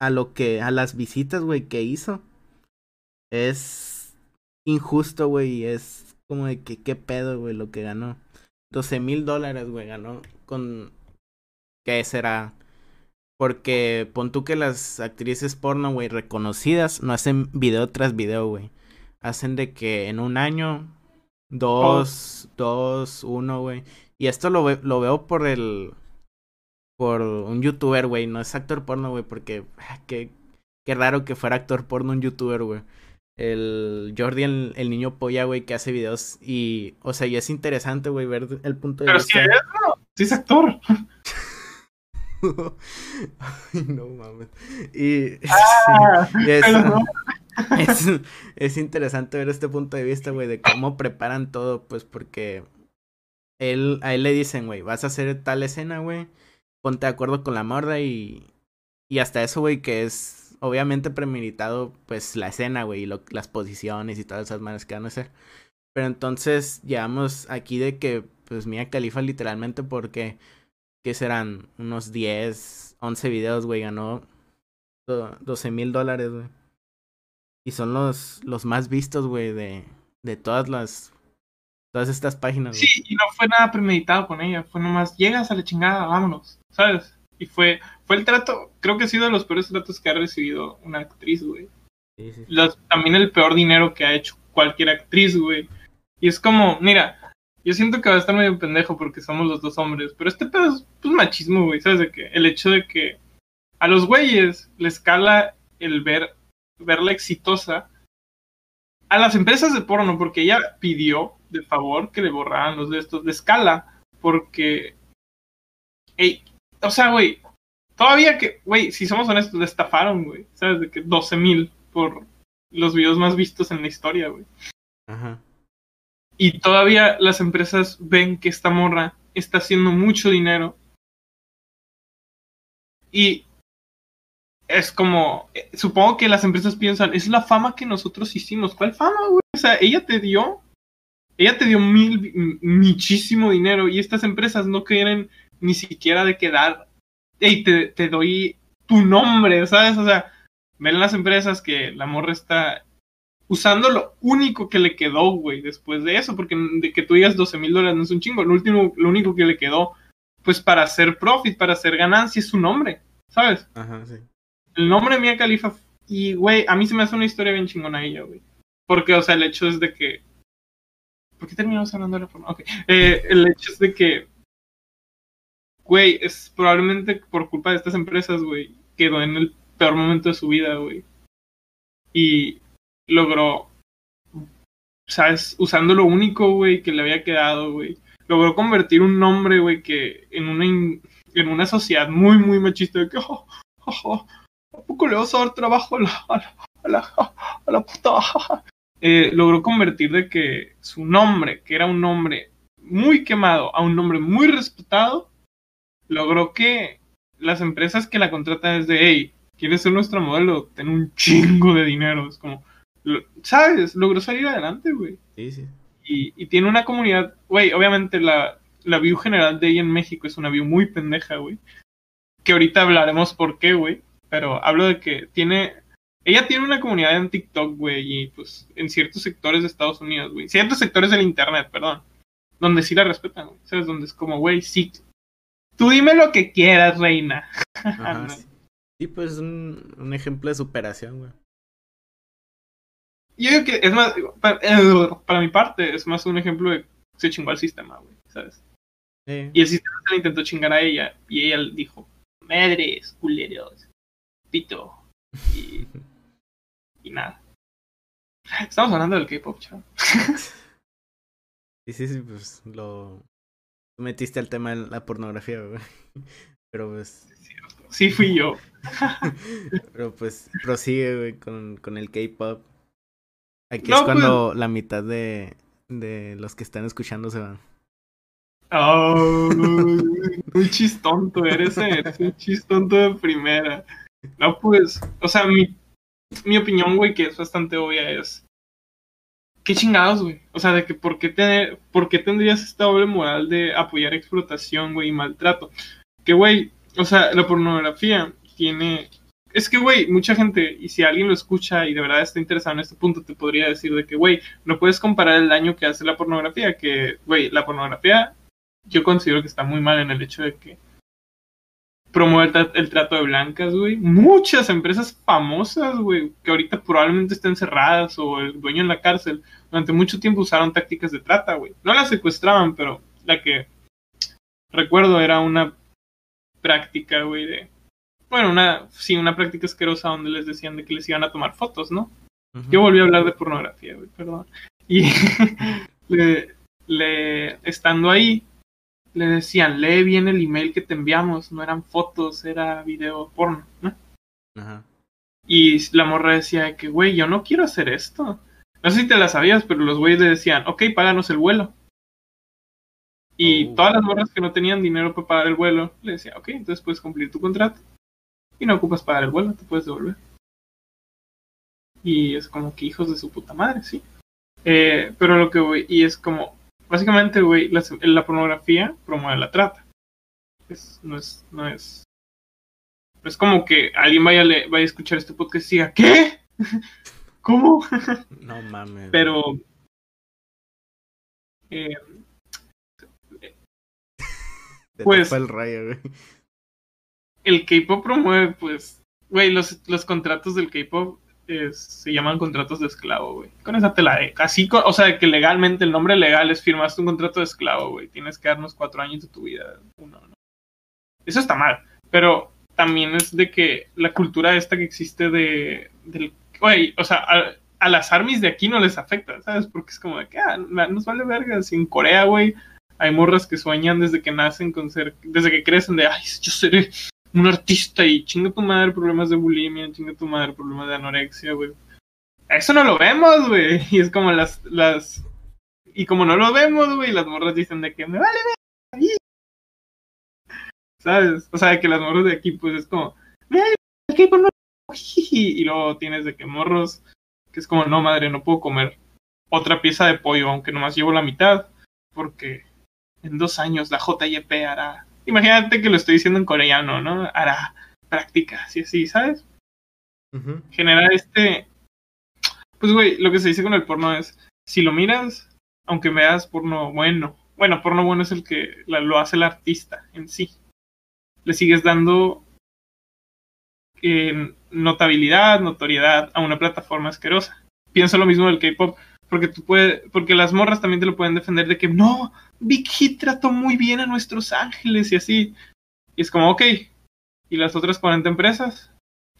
a lo que, a las visitas, güey, que hizo. Es injusto, güey, es como de que qué pedo, güey, lo que ganó. 12 mil dólares, güey, ganó con... ¿Qué será? Porque pon tú que las actrices porno, güey, reconocidas, no hacen video tras video, güey. Hacen de que en un año, dos, dos, uno, güey. Y esto lo, lo veo por el por un youtuber, güey. No es actor porno, güey, porque ah, qué, qué raro que fuera actor porno un youtuber, güey. El Jordi, el, niño polla, güey, que hace videos y, o sea, y es interesante, güey, ver el punto de vista. Pero si es, sí es actor. Ay, no mames. Y, ah, es, es, es, interesante ver este punto de vista, güey, de cómo preparan todo, pues porque él, a él le dicen, güey, vas a hacer tal escena, güey ponte de acuerdo con la morda y, y hasta eso, güey, que es obviamente premeditado, pues la escena, güey, y las posiciones y todas esas maneras que van a hacer. Pero entonces llegamos aquí de que, pues, Mía Califa literalmente porque, que serán? Unos 10, 11 videos, güey, ganó 12 mil dólares, güey. Y son los, los más vistos, güey, de, de todas las Todas estas páginas. Sí, y no fue nada premeditado con ella. Fue nomás, llegas a la chingada, vámonos, ¿sabes? Y fue, fue el trato, creo que ha sido de los peores tratos que ha recibido una actriz, güey. Sí, sí. Los- también el peor dinero que ha hecho cualquier actriz, güey. Y es como, mira, yo siento que va a estar medio pendejo porque somos los dos hombres, pero este pedo es pues, machismo, güey, ¿sabes? De que el hecho de que a los güeyes les cala el ver, verla exitosa a las empresas de porno, porque ella pidió de favor que le borraran los de estos de escala, porque, ey, o sea, güey, todavía que, güey, si somos honestos, le estafaron, güey, ¿sabes? De que 12 mil por los videos más vistos en la historia, güey. Ajá. Y todavía las empresas ven que esta morra está haciendo mucho dinero. Y es como, eh, supongo que las empresas piensan, es la fama que nosotros hicimos. ¿Cuál fama, güey? O sea, ella te dio, ella te dio mil, muchísimo dinero y estas empresas no quieren ni siquiera de quedar, hey, te, te doy tu nombre, ¿sabes? O sea, ven las empresas que la morra está usando lo único que le quedó, güey, después de eso, porque de que tú digas 12 mil dólares no es un chingo, lo, último, lo único que le quedó, pues para hacer profit, para hacer ganancia, es su nombre, ¿sabes? Ajá, sí. El nombre de Mia Khalifa, y güey, a mí se me hace una historia bien chingona ella, güey. Porque, o sea, el hecho es de que... ¿Por qué terminamos hablando de la forma? Ok. Eh, el hecho es de que... Güey, es probablemente por culpa de estas empresas, güey, quedó en el peor momento de su vida, güey. Y logró, ¿sabes? Usando lo único, güey, que le había quedado, güey. Logró convertir un nombre, güey, que en una, en una sociedad muy, muy machista, de que, oh, oh, oh, ¿a poco le vas a dar trabajo a la, a la, a la, a la? Eh, logró convertir de que su nombre, que era un nombre muy quemado, a un nombre muy respetado, logró que las empresas que la contratan es de, hey, ¿quieres ser nuestro modelo? Ten un chingo de dinero. Es como, lo- ¿sabes? Logró salir adelante, güey. Sí, sí. Y, y tiene una comunidad, güey, obviamente la, la view general de ella en México es una view muy pendeja, güey. Que ahorita hablaremos por qué, güey. Pero hablo de que tiene, ella tiene una comunidad en TikTok, güey, y pues en ciertos sectores de Estados Unidos, güey. Ciertos sectores del Internet, perdón. Donde sí la respetan, güey. ¿Sabes? Donde es como, güey, sí. Tú dime lo que quieras, reina. Ajá, No. sí. Sí, pues un, un ejemplo de superación, güey. Yo digo que es más, para, eh, para mi parte, es más un ejemplo de se chingó al sistema, güey, ¿sabes? Sí. Y el sistema se le intentó chingar a ella. Y ella dijo, madres, culeros, pito. Y, y nada. Estamos hablando del K-pop, chaval. Sí, sí, sí, pues lo metiste al tema de la pornografía, güey. Pero pues, Sí, fui yo. pero pues prosigue, güey, con, con el K-pop. Aquí No, es pues- cuando la mitad de, de los que están escuchando se van. Oh, muy chistonto eres, eres un chistonto de primera. No, pues, o sea, mi, mi opinión, güey, que es bastante obvia, es. ¿Qué chingados, güey? O sea, de que por qué, tener, por qué tendrías esta doble moral de apoyar explotación, güey, y maltrato. Que, güey, o sea, la pornografía tiene. Es que, güey, mucha gente, y si alguien lo escucha y de verdad está interesado en este punto, te podría decir de que, güey, no puedes comparar el daño que hace la pornografía, que, güey, la pornografía yo considero que está muy mal en el hecho de que promueve el, tra- el trato de blancas, güey. Muchas empresas famosas, güey, que ahorita probablemente estén cerradas o el dueño en la cárcel, durante mucho tiempo usaron tácticas de trata, güey. No las secuestraban, pero la que recuerdo era una práctica, güey, de... Bueno, una, sí, una práctica asquerosa donde les decían de que les iban a tomar fotos, ¿no? Yo volví a hablar de pornografía, güey, perdón. Y le, le- estando ahí, le decían, lee bien el email que te enviamos, no eran fotos, era video porno, ¿no? Ajá. Y la morra decía que, güey, yo no quiero hacer esto. No sé si te la sabías, pero los güeyes le decían, ok, páganos el vuelo. Y Oh. todas las morras que no tenían dinero para pagar el vuelo, le decía, ok, entonces puedes cumplir tu contrato. Y no ocupas pagar el vuelo, te puedes devolver. Y es como que hijos de su puta madre, sí. Eh, pero lo que voy, y es como, básicamente, güey, la, la pornografía promueve la trata. Es, no es, no es, es como que alguien vaya, a le- vaya a escuchar este podcast y diga, ¿qué? ¿Cómo? No mames. Pero Eh, Te Pues- el rayo, güey. el K-pop promueve, pues, güey, los, los contratos del K-pop eh, se llaman contratos de esclavo, güey. Con esa te la de. Así, o sea, que legalmente el nombre legal es firmaste un contrato de esclavo, güey. Tienes que darnos cuatro años de tu vida. Uno, ¿no? Eso está mal. Pero también es de que la cultura esta que existe de. Del, güey, o sea, a, a las armies de aquí no les afecta, ¿sabes? Porque es como de que, ah, nos vale verga. Si en Corea, güey, hay morras que sueñan desde que nacen con ser. Desde que crecen de, ay, yo seré un artista y chinga tu madre problemas de bulimia, chinga tu madre problemas de anorexia, güey. Eso no lo vemos, güey. Y es como las, las... Y como no lo vemos, güey, las morras dicen de que me vale ahí. ¿Sabes? O sea, que las morras de aquí, pues es como, me vale el K-pop, no, jiji". Y luego tienes de que morros, que es como, no, madre, no puedo comer otra pieza de pollo, aunque nomás llevo la mitad, porque en dos años la JYP hará imagínate que lo estoy diciendo en coreano, ¿no? Hará prácticas y así, ¿sabes? Ujú. Generar este... Pues, güey, lo que se dice con el porno es, si lo miras, aunque veas porno bueno, bueno, porno bueno es el que la- lo hace el artista en sí, le sigues dando eh, notabilidad, notoriedad a una plataforma asquerosa. Pienso lo mismo del K-pop, porque tú puedes, porque las morras también te lo pueden defender de que no, Big Hit trató muy bien a nuestros ángeles y así. Y es como, ok. ¿Y las otras 40 empresas?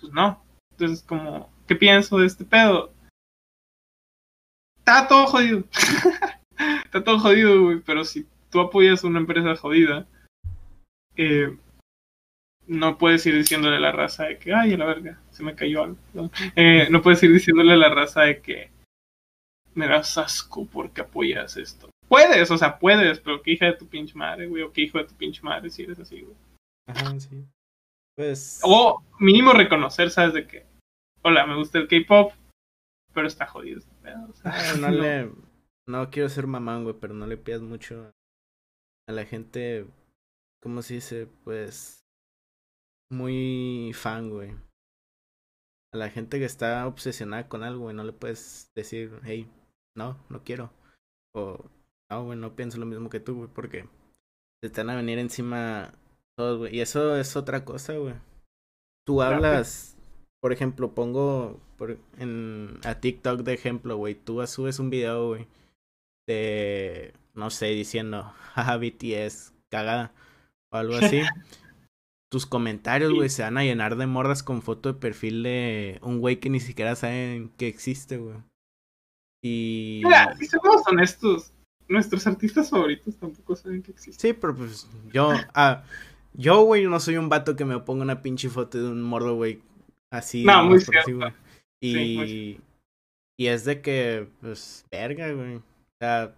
Pues no. Entonces, como, ¿qué pienso de este pedo? Está todo jodido. Está todo jodido, güey. Pero si tú apoyas una empresa jodida, eh, no puedes ir diciéndole a la raza de que, ay, a la verga, se me cayó algo. Eh, no puedes ir diciéndole a la raza de que me das asco porque apoyas esto. Puedes, o sea, puedes, pero qué hija de tu pinche madre, güey, o qué hijo de tu pinche madre si eres así, güey. Ajá, sí. Pues. O mínimo reconocer, ¿sabes? De que, hola, me gusta el K-pop, pero está jodido pedo. o sea, Ah, no le. No quiero ser mamán, güey, pero no le pidas mucho a la gente. ¿Cómo se dice? Pues. Muy fan, güey. A la gente que está obsesionada con algo, güey, no le puedes decir, hey, no, no quiero. O, no, güey, no pienso lo mismo que tú, güey, porque te están a venir encima todos, güey. Y eso es otra cosa, güey. Tú hablas, por ejemplo, pongo por, en, a TikTok de ejemplo, güey. Tú subes un video, güey, de, no sé, diciendo, jaja, BTS, cagada, o algo así. Tus comentarios, güey, se van a llenar de morras con foto de perfil de un güey que ni siquiera saben que existe, güey. Y... Mira, si somos honestos, nuestros artistas favoritos tampoco saben que existen. Sí, pero pues yo, ah, yo, güey, no soy un vato que me ponga una pinche foto de un morro, güey, así. No, muy así, cierto. Y, Sí, muy y es de que, pues, verga, güey. O sea,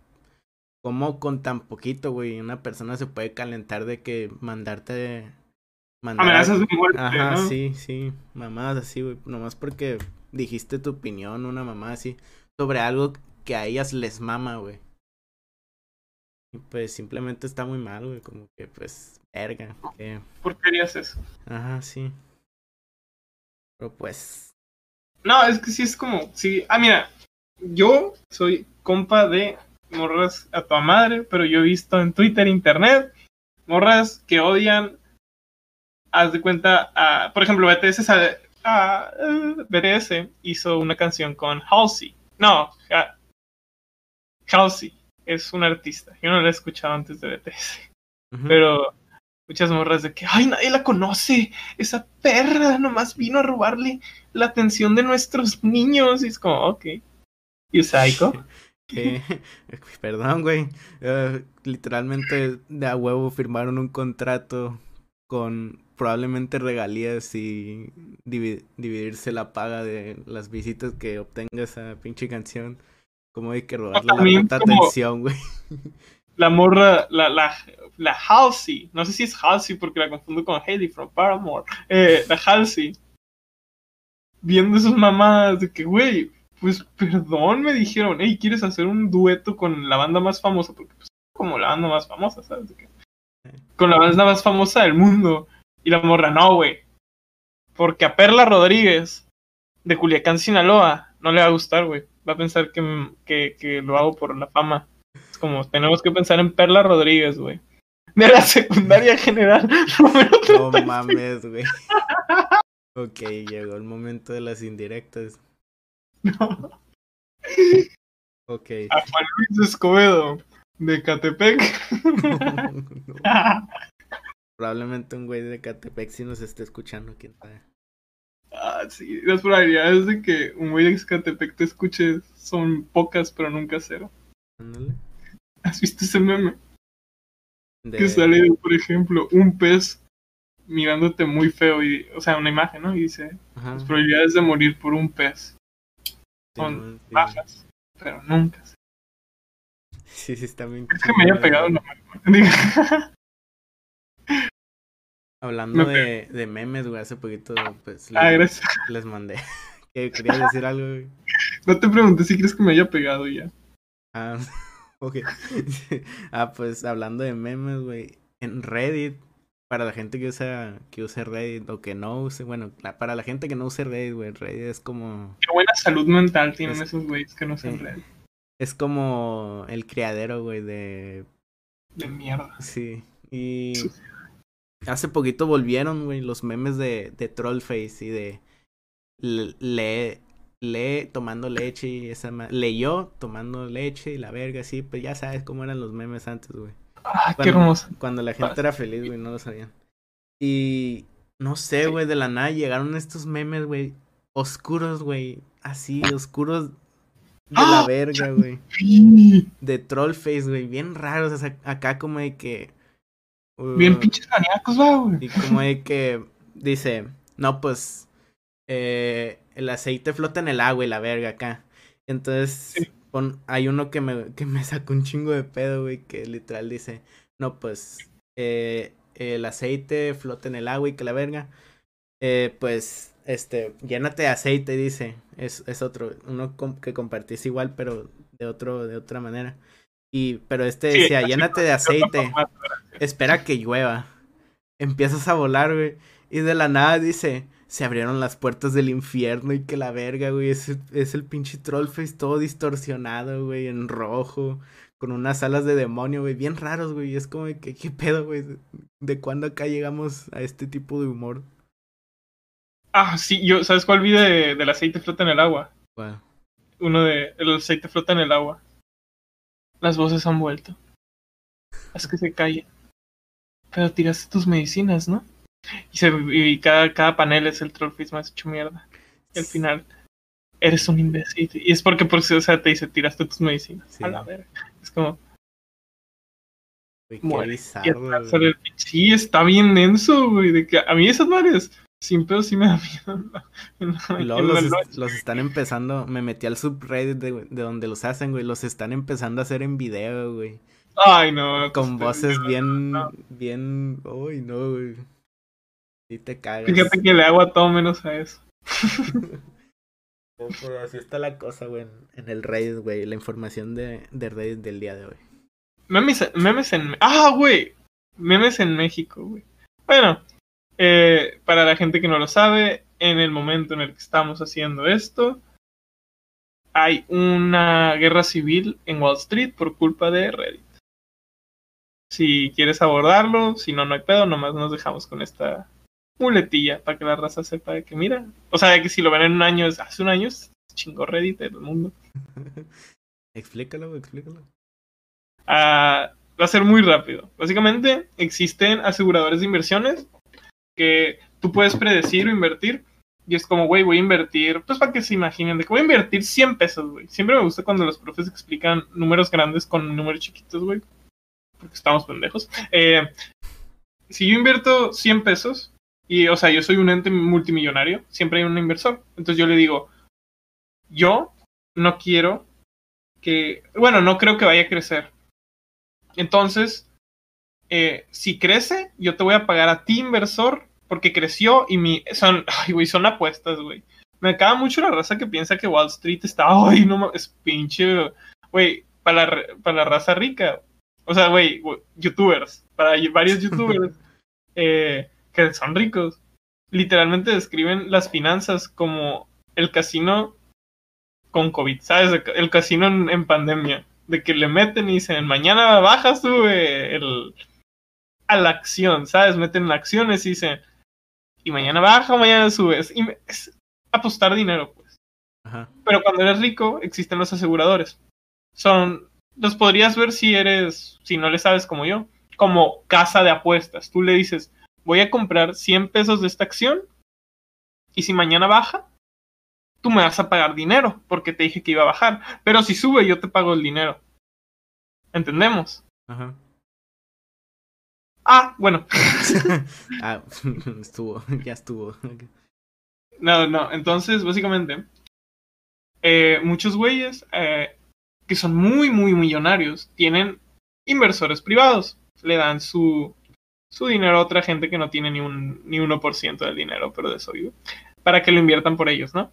como con tan poquito, güey, una persona se puede calentar de que mandarte... Mandar Amenazas de muerte, Ajá, ¿no? sí, sí, mamadas así, güey, nomás porque dijiste tu opinión, una mamá así, sobre algo que a ellas les mama, güey. Y pues simplemente está muy mal, güey, como que pues, verga, que... ¿Por qué harías eso? Ajá, sí. Pero pues... No, es que sí es como, sí. Ah, mira, yo soy compa de morras a tu madre, pero yo he visto en Twitter, internet, morras que odian, haz de cuenta, a, por ejemplo, BTS, a, eh, BTS hizo una canción con Halsey. No, Ha- Halsey es un artista. Yo no la he escuchado antes de BTS. Pero muchas morras de que, ay, nadie la conoce. Esa perra nomás vino a robarle la atención de nuestros niños. Y es como, ok. ¿Y Psycho? Perdón, güey. eh, literalmente de a huevo firmaron un contrato con probablemente regalías y divi- dividirse la paga de las visitas que obtenga esa pinche canción. Como hay que robarle la también puta atención, güey. La morra, la, la, la Halsey. No sé si es Halsey porque la confundo con Haley from Paramore. Eh, la Halsey. Viendo sus mamadas de que, güey, pues perdón, me dijeron, hey, ¿quieres hacer un dueto con la banda más famosa? Porque pues como la banda más famosa, ¿sabes? De que- con la banda más famosa del mundo. Y la morra, no, güey. Porque a Perla Rodríguez, de Culiacán, Sinaloa, no le va a gustar, güey. Va a pensar que, que, que lo hago por la fama. Es como, tenemos que pensar en Perla Rodríguez, güey. De la secundaria general. No 36. mames, güey. Ok, llegó el momento de las indirectas. No. Ok. A Juan Luis Escobedo, de Catepec. No. Probablemente un güey de Catepec si nos esté escuchando, quién sabe. Ah, sí, las probabilidades de que un güey de Catepec te escuche son pocas, pero nunca cero. Ándale. ¿Has visto ese meme? De- Que sale, por ejemplo, un pez mirándote muy feo, y, o sea, una imagen, ¿no? Y dice, Ajá. las probabilidades de morir por un pez son sí. bajas, pero nunca. Sí, sí, está bien. Es que me haya pegado Digo, Hablando de, de memes, güey, hace poquito, pues, Ah, les, gracias. les mandé. ¿Qué querías decir algo, güey? No te pregunté si crees que me haya pegado ya. Ah, ok. ah, pues, hablando de memes, güey, en Reddit, para la gente que usa, que use Reddit o que no use, bueno, la- para la gente que no use Reddit, güey, Reddit es como, Qué buena salud mental tienen Es- esos güeyes que no Sí. enredan. Es como el criadero, güey, de De mierda. Sí, y hace poquito volvieron, güey, los memes de, de Trollface y de le- lee, lee tomando leche y esa ma- leyó tomando leche y la verga, sí, pues ya sabes cómo eran los memes antes, güey. Ah, qué Cuando- hermoso. Cuando la gente era feliz, güey, no lo sabían. Y no sé, güey, de la nada llegaron estos memes, güey, oscuros, güey, así, oscuros de la ¡Ah! verga, güey de Trollface, güey, bien raros, o sea, acá como de que... uh, Bien pinches maníacos, güey. Y como de que dice, no, pues, eh, el aceite flota en el agua y la verga acá. Entonces, Sí. pon- hay uno que me, que me sacó un chingo de pedo, güey, que literal dice, no, pues, eh, el aceite flota en el agua y que la verga. Eh, pues, este, llénate de aceite, dice. Es, es otro, uno que compartís igual, pero de otro, de otra manera. Y, pero este decía, llénate de aceite espera que llueva. Empiezas a volar, güey. Y de la nada dice, se abrieron las puertas del infierno y que la verga, güey. Es, es el pinche Trollface todo distorsionado, güey, en rojo. Con unas alas de demonio, güey. Bien raros, güey. Es como que, ¿qué pedo, güey? ¿De- ¿De cuándo acá llegamos a este tipo de humor? Ah, sí, yo, ¿sabes cuál vi de, del aceite flota en el agua? Wow. Uno de, el aceite flota en el agua. Las voces han vuelto. Haz que se calle. Pero tiraste tus medicinas, ¿no? Y, se, y cada, cada panel es el trollface más hecho mierda. Y al final, eres un imbécil. Y es porque, por, o sea, te dice, tiraste tus medicinas. Sí. A la verga. Es como, qué y el- Sí, está bien denso, güey. De que a mí esas madres, sin pedo, sí me da miedo. Y luego los, están empezando, me metí al subreddit de, de donde los hacen, güey, los están empezando a hacer en video, güey. Ay, no. Con te- voces bien, no. bien, uy, no, güey. Sí te cagas. Fíjate que le hago a todo menos a eso. Pero así está la cosa, güey, en- en el Reddit, güey, la información de, de Reddit del día de hoy. Memes, memes en. Ah, güey. Memes en México, güey. Bueno, eh, para la gente que no lo sabe, en el momento en el que estamos haciendo esto, hay una guerra civil en Wall Street por culpa de Reddit. Si quieres abordarlo, si no, no hay pedo, nomás nos dejamos con esta muletilla para que la raza sepa de que, mira, o sea, de que si lo ven en un año, es hace un año, es chingo Reddit del mundo. explícalo, explícalo. Ah, va a ser muy rápido. Básicamente, existen aseguradores de inversiones que tú puedes predecir o invertir. Y es como, güey, voy a invertir, pues para que se imaginen, de que voy a invertir 100 pesos, güey. Siempre me gusta cuando los profes explican números grandes con números chiquitos, güey. Porque estamos pendejos. Eh, si yo invierto 100 pesos, y, o sea, yo soy un ente multimillonario, siempre hay un inversor. Entonces yo le digo, yo no quiero que, bueno, no creo que vaya a crecer. Entonces, eh, si crece, yo te voy a pagar a ti, inversor, porque creció y mi. Son, ay, güey, son apuestas, güey. Me acaba mucho la raza que piensa que Wall Street está. Ay, no es pinche. Güey, para la, para la raza rica. O sea, güey, youtubers. Para varios youtubers eh, que son ricos. Literalmente describen las finanzas como el casino con COVID, ¿sabes? El casino en, en pandemia de que le meten y dicen, mañana baja, sube el, a la acción, ¿sabes? Meten acciones y dicen, y mañana baja, mañana subes. Y es apostar dinero, pues. Ajá. Pero cuando eres rico, existen los aseguradores. Son, los podrías ver si eres, si no le sabes como yo, como casa de apuestas. Tú le dices, voy a comprar 100 pesos de esta acción y si mañana baja, tú me vas a pagar dinero porque te dije que iba a bajar. Pero si sube, yo te pago el dinero. ¿Entendemos? Ajá. Ah, bueno. ah, estuvo, ya estuvo. No, no, entonces, básicamente, eh, muchos güeyes eh, que son muy, muy millonarios tienen inversores privados. Le dan su, su dinero a otra gente que no tiene ni un ni 1% del dinero, pero de eso para que lo inviertan por ellos, ¿no?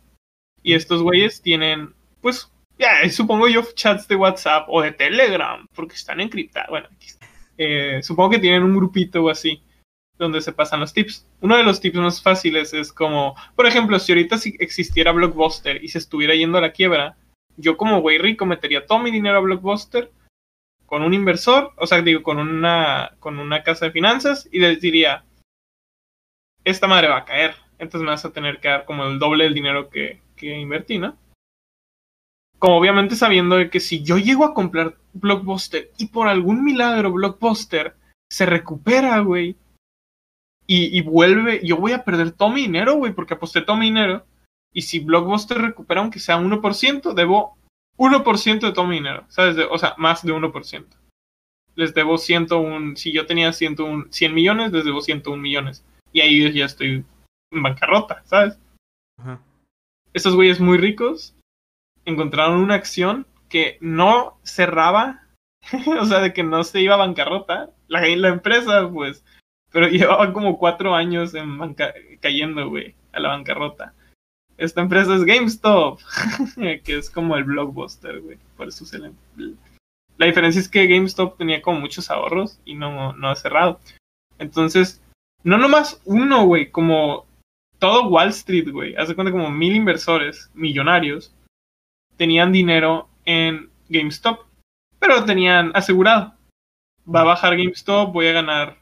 Y estos güeyes tienen, pues, ya, supongo yo, chats de WhatsApp o de Telegram, porque están encriptados. Bueno, eh, supongo que tienen un grupito o así, donde se pasan los tips. Uno de los tips más fáciles es como, por ejemplo, si ahorita existiera Blockbuster y se estuviera yendo a la quiebra, yo como güey rico metería todo mi dinero a Blockbuster con un inversor, o sea, digo, con una, con una casa de finanzas y les diría, esta madre va a caer, entonces me vas a tener que dar como el doble del dinero que, que invertí, ¿no? Como obviamente sabiendo que si yo llego a comprar Blockbuster y por algún milagro Blockbuster se recupera, güey, y, y, vuelve, yo voy a perder todo mi dinero, güey, porque aposté todo mi dinero. Y si Blockbuster recupera aunque sea 1%, debo 1% de todo mi dinero, ¿sabes? o sea, más de 1%. Les debo 101, si yo tenía 101, 100 millones, les debo 101 millones. Y ahí ya estoy en bancarrota, ¿sabes? Ajá. Estos güeyes muy ricos encontraron una acción que no cerraba, o sea, de que no se iba a bancarrota, la, empresa, pues, pero llevaba como cuatro años en cayendo, güey, a la bancarrota. Esta empresa es GameStop, que es como el blockbuster, güey. Por eso se le... La diferencia es que GameStop tenía como muchos ahorros y no, no ha cerrado. Entonces, no nomás uno, güey, como todo Wall Street, güey. Hace cuenta como mil inversores millonarios tenían dinero en GameStop, pero tenían asegurado. Va a bajar GameStop, voy a ganar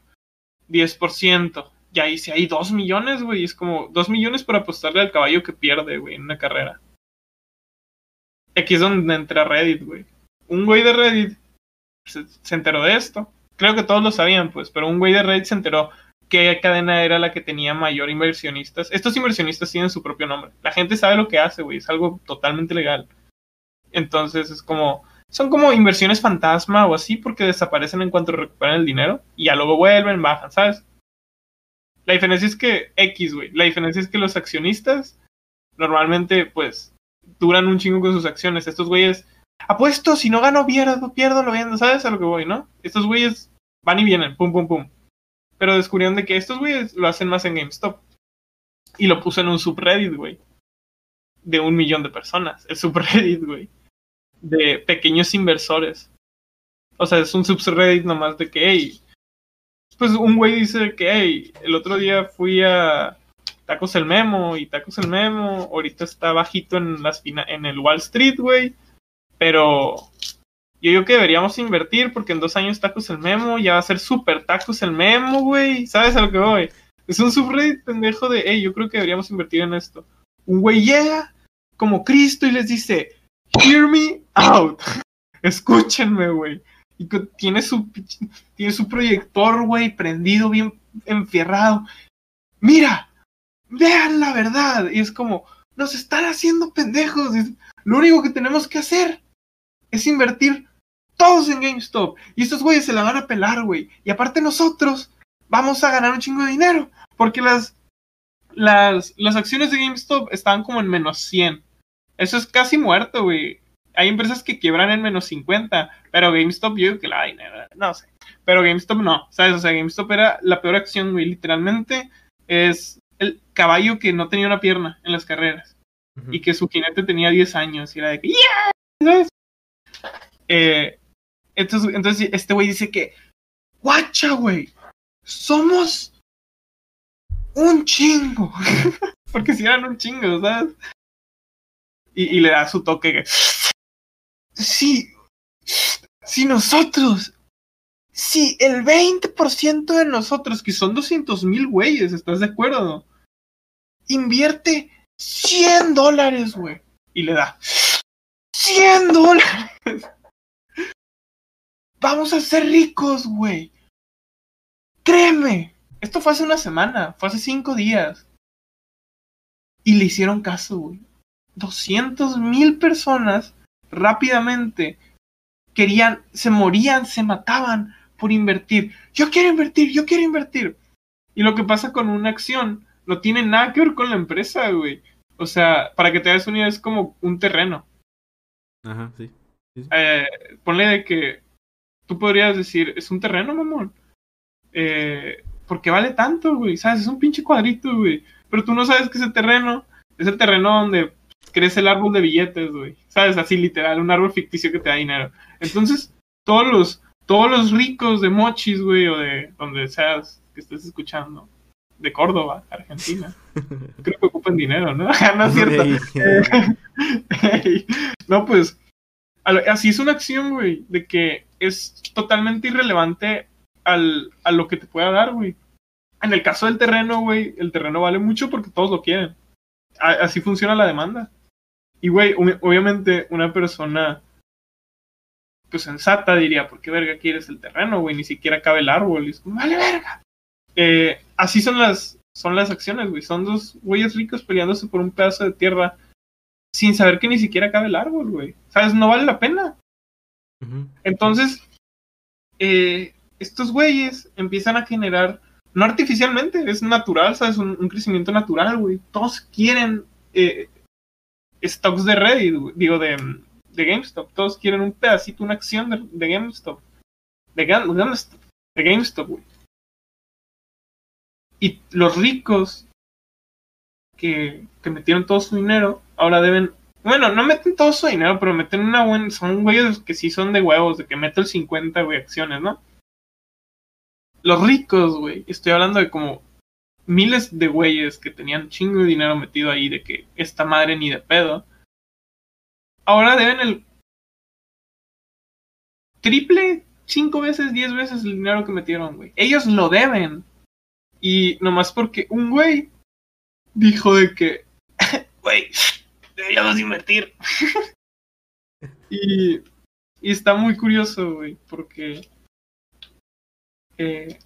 10%. Y ahí si hay 2 millones, güey, es como 2 millones para apostarle al caballo que pierde, güey, en una carrera. Aquí es donde entra Reddit, güey. Un güey de Reddit se, se enteró de esto. Creo que todos lo sabían, pues, pero un güey de Reddit se enteró qué cadena era la que tenía mayor inversionistas. Estos inversionistas tienen su propio nombre. La gente sabe lo que hace, güey. Es algo totalmente legal. Entonces es como, son como inversiones fantasma o así porque desaparecen en cuanto recuperan el dinero y ya luego vuelven, bajan, ¿sabes? La diferencia es que X, güey, la diferencia es que los accionistas normalmente pues duran un chingo con sus acciones. Estos güeyes, apuesto, si no gano, pierdo, pierdo, lo vendo, ¿sabes a lo que voy, no? Estos güeyes van y vienen, pum, pum, pum. Pero descubrieron de que estos güeyes lo hacen más en GameStop. Y lo puse en un subreddit, güey. De un millón de personas. El subreddit, güey de pequeños inversores. O sea, es un subreddit nomás de que, hey, pues un güey dice que, hey, el otro día fui a Tacos el Memo y Tacos el Memo ahorita está bajito en, las en el Wall Street, güey, pero yo digo que deberíamos invertir porque en dos años Tacos el Memo ya va a ser super Tacos el Memo, güey, ¿sabes a lo que voy? Es un subreddit pendejo de, hey, yo creo que deberíamos invertir en esto. Un güey llega como Cristo y les dice, Hear me out. Escúchenme, güey. Y tiene su, tiene su proyector, güey, prendido, bien enfierrado. Mira, vean la verdad. Y es como, nos están haciendo pendejos. Lo único que tenemos que hacer es invertir todos en GameStop. Y estos güeyes se la van a pelar, güey. Y aparte nosotros vamos a ganar un chingo de dinero. Porque las, las, las acciones de GameStop están como en menos 100. Eso es casi muerto, güey. Hay empresas que quiebran en menos 50, pero GameStop yo que la no sé. Pero GameStop no, ¿sabes? O sea, GameStop era la peor acción, güey. Literalmente es el caballo que no tenía una pierna en las carreras. Y que su jinete tenía 10 años y era de que, ¡Yeah! ¿Sabes? Eh, entonces, entonces este güey dice que, guacha, güey, somos un chingo. Porque si eran un chingo, ¿sabes? Y, le da su toque que, sí, si nosotros, si el 20% de nosotros, que son 200 mil güeyes, ¿estás de acuerdo? Invierte 100 dólares, güey. Y le da 100 dólares. Vamos a ser ricos, güey. Créeme. Esto fue hace una semana, fue hace cinco días. Y le hicieron caso, güey. 200 mil personas rápidamente querían, se morían, se mataban por invertir. Yo quiero invertir, yo quiero invertir. Y lo que pasa con una acción no tiene nada que ver con la empresa, güey. O sea, para que te des una idea, es como un terreno. Ajá, sí. Eh, ponle de que tú podrías decir, es un terreno, mamón. Eh, porque vale tanto, güey, ¿sabes? Es un pinche cuadrito, güey. Pero tú no sabes que ese terreno es el terreno donde crece el árbol de billetes, güey. ¿Sabes? Así literal, un árbol ficticio que te da dinero. Entonces, todos los, todos los ricos de Mochis, güey, o de donde seas que estés escuchando, de Córdoba, Argentina, creo que ocupan dinero, ¿no? no es cierto. no, pues, así es una acción, güey, de que es totalmente irrelevante al, a lo que te pueda dar, güey. En el caso del terreno, güey, el terreno vale mucho porque todos lo quieren. así funciona la demanda. Y, güey, obviamente una persona pues sensata diría, ¿por qué verga quieres el terreno, güey? Ni siquiera cabe el árbol. Y es como, vale verga. Eh, así son las, son las acciones, güey. Son dos güeyes ricos peleándose por un pedazo de tierra sin saber que ni siquiera cabe el árbol, güey. ¿Sabes? No vale la pena. Entonces, eh, estos güeyes empiezan a generar, no artificialmente, es natural, ¿sabes? Un, crecimiento natural, güey. Todos quieren eh, stocks de Reddit, digo, de, de GameStop. Todos quieren un pedacito, una acción de, GameStop. De, GameStop, de GameStop, güey. Y los ricos que, que metieron todo su dinero, ahora deben bueno, no meten todo su dinero, pero meten una buena. Son güeyes que sí son de huevos, de que meto el 50, güey, acciones, ¿no? Los ricos, güey, estoy hablando de como miles de güeyes que tenían chingo de dinero metido ahí, de que esta madre ni de pedo. Ahora deben el triple, cinco veces, diez veces el dinero que metieron, güey. Ellos lo deben. Y nomás porque un güey dijo de que, güey, deberíamos invertir. y, y está muy curioso, güey, porque eh,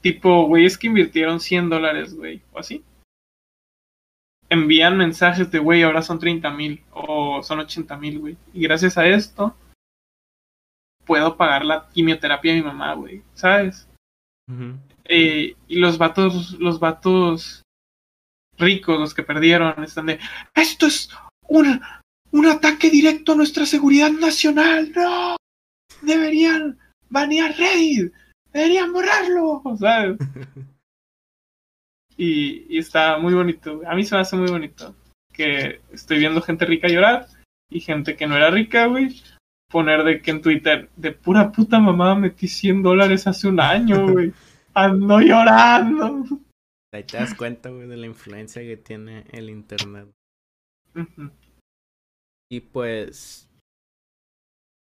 tipo, güey, es que invirtieron 100 dólares, güey, o así. Envían mensajes de, güey, ahora son 30 mil o son 80 mil, güey. Y gracias a esto, puedo pagar la quimioterapia de mi mamá, güey, ¿sabes? eh, y los vatos, los vatos ricos, los que perdieron, están de, esto es un, un ataque directo a nuestra seguridad nacional, no, deberían banear Reddit, deberían borrarlo, ¿sabes? y, y está muy bonito, a mí se me hace muy bonito, que estoy viendo gente rica llorar y gente que no era rica, güey, poner de que en Twitter, de pura puta mamá metí 100 dólares hace un año, güey. Ando llorando. Ahí te das cuenta, güey, de la influencia que tiene el internet. Y pues.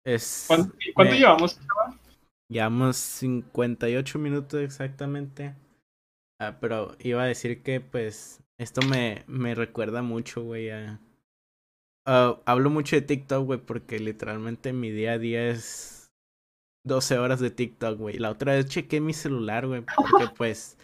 Es. ¿Cuánto, ¿cuánto llevamos, Llevamos 58 minutos exactamente. Ah, pero iba a decir que, pues, esto me, me recuerda mucho, güey, a. Hablo mucho de TikTok, güey, porque literalmente mi día a día es 12 horas de TikTok, güey. La otra vez chequé mi celular, güey, porque pues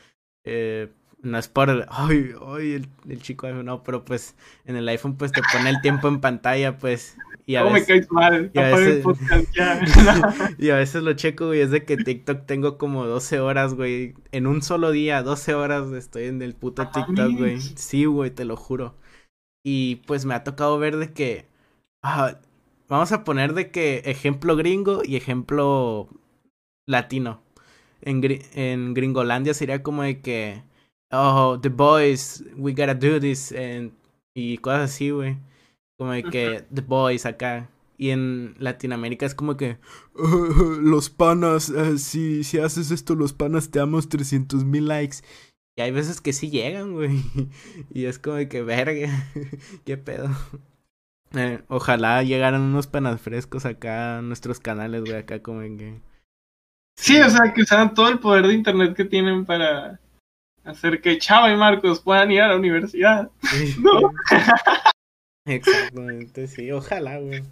eh, no es por, ay, ay, el, el chico no, pero pues en el iPhone pues te pone el tiempo en pantalla, pues. Y a veces, me caes mal? Y a, veces, y a veces lo checo, güey, es de que TikTok tengo como 12 horas, güey. En un solo día, 12 horas estoy en el puto TikTok, güey. Sí, güey, te lo juro. Y pues me ha tocado ver de que... Ah, vamos a poner de que ejemplo gringo y ejemplo latino. En, en Gringolandia sería como de que oh, The Boys, we gotta do this, and, y cosas así, güey. Como de que The Boys acá. Y en Latinoamérica es como que los panas, eh, si, si haces esto, los panas te damos 300 mil likes. Y hay veces que sí llegan, güey. Y es como de que verga, qué pedo. Eh, ojalá llegaran unos penas frescos acá a nuestros canales, güey, acá como en que... Sí, o sea, que usaran todo el poder de internet que tienen para hacer que Chava y Marcos puedan ir a la universidad. No. Exactamente, sí, ojalá, güey.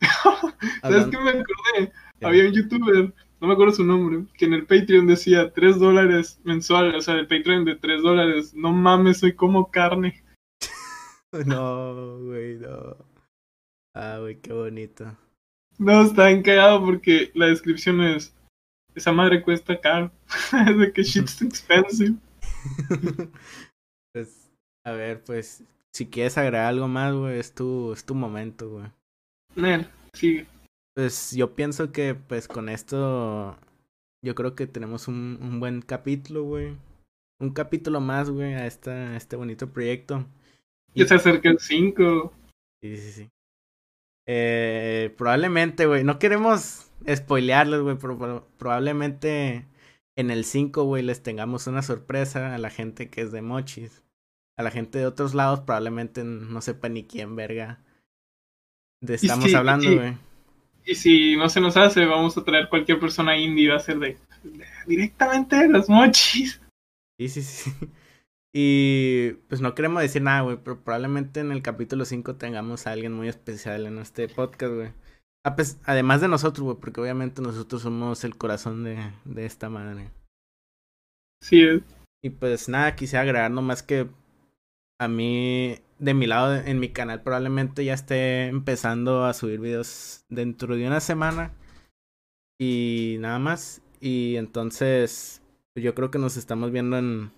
¿Sabes qué me acordé? Había un youtuber, no me acuerdo su nombre, que en el Patreon decía 3 dólares mensual, o sea, el Patreon de 3 dólares. No mames, soy como carne. No, güey, no. Ah, güey, qué bonito. No, está encagado porque la descripción es: Esa madre cuesta caro. es de que shit's expensive. pues, a ver, pues, si quieres agregar algo más, güey, es tu, es tu momento, güey. Nel, sigue. Pues yo pienso que, pues, con esto, yo creo que tenemos un, un buen capítulo, güey. Un capítulo más, güey, a, esta, a este bonito proyecto. Ya se acerca el 5. Sí, sí, sí. Eh, probablemente, güey. No queremos spoilearles, güey, pero, probablemente en el 5, güey, les tengamos una sorpresa a la gente que es de Mochis. A la gente de otros lados probablemente no sepa ni quién, verga. De estamos hablando, güey. Y si no se nos hace, vamos a traer cualquier persona indie, va a ser de, directamente de los Mochis. Sí, sí, sí. Y pues no queremos decir nada, güey, pero probablemente en el capítulo 5 tengamos a alguien muy especial en este podcast, güey. Además de nosotros, güey, porque obviamente nosotros somos el corazón de, de esta madre. Sí es. Y pues nada, quisiera agregar nomás que a mí, de mi lado, en mi canal probablemente ya esté empezando a subir videos dentro de una semana. Y nada más. Y entonces, yo creo que nos estamos viendo en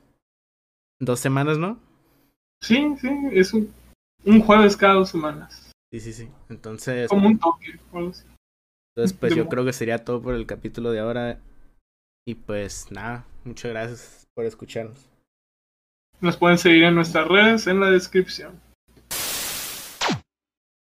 dos semanas, ¿no? Sí, sí, es un, un jueves cada dos semanas. Sí, sí, sí. Entonces. Como un toque. Entonces, pues yo creo que sería todo por el capítulo de ahora. Y pues nada, muchas gracias por escucharnos. Nos pueden seguir en nuestras redes en la descripción.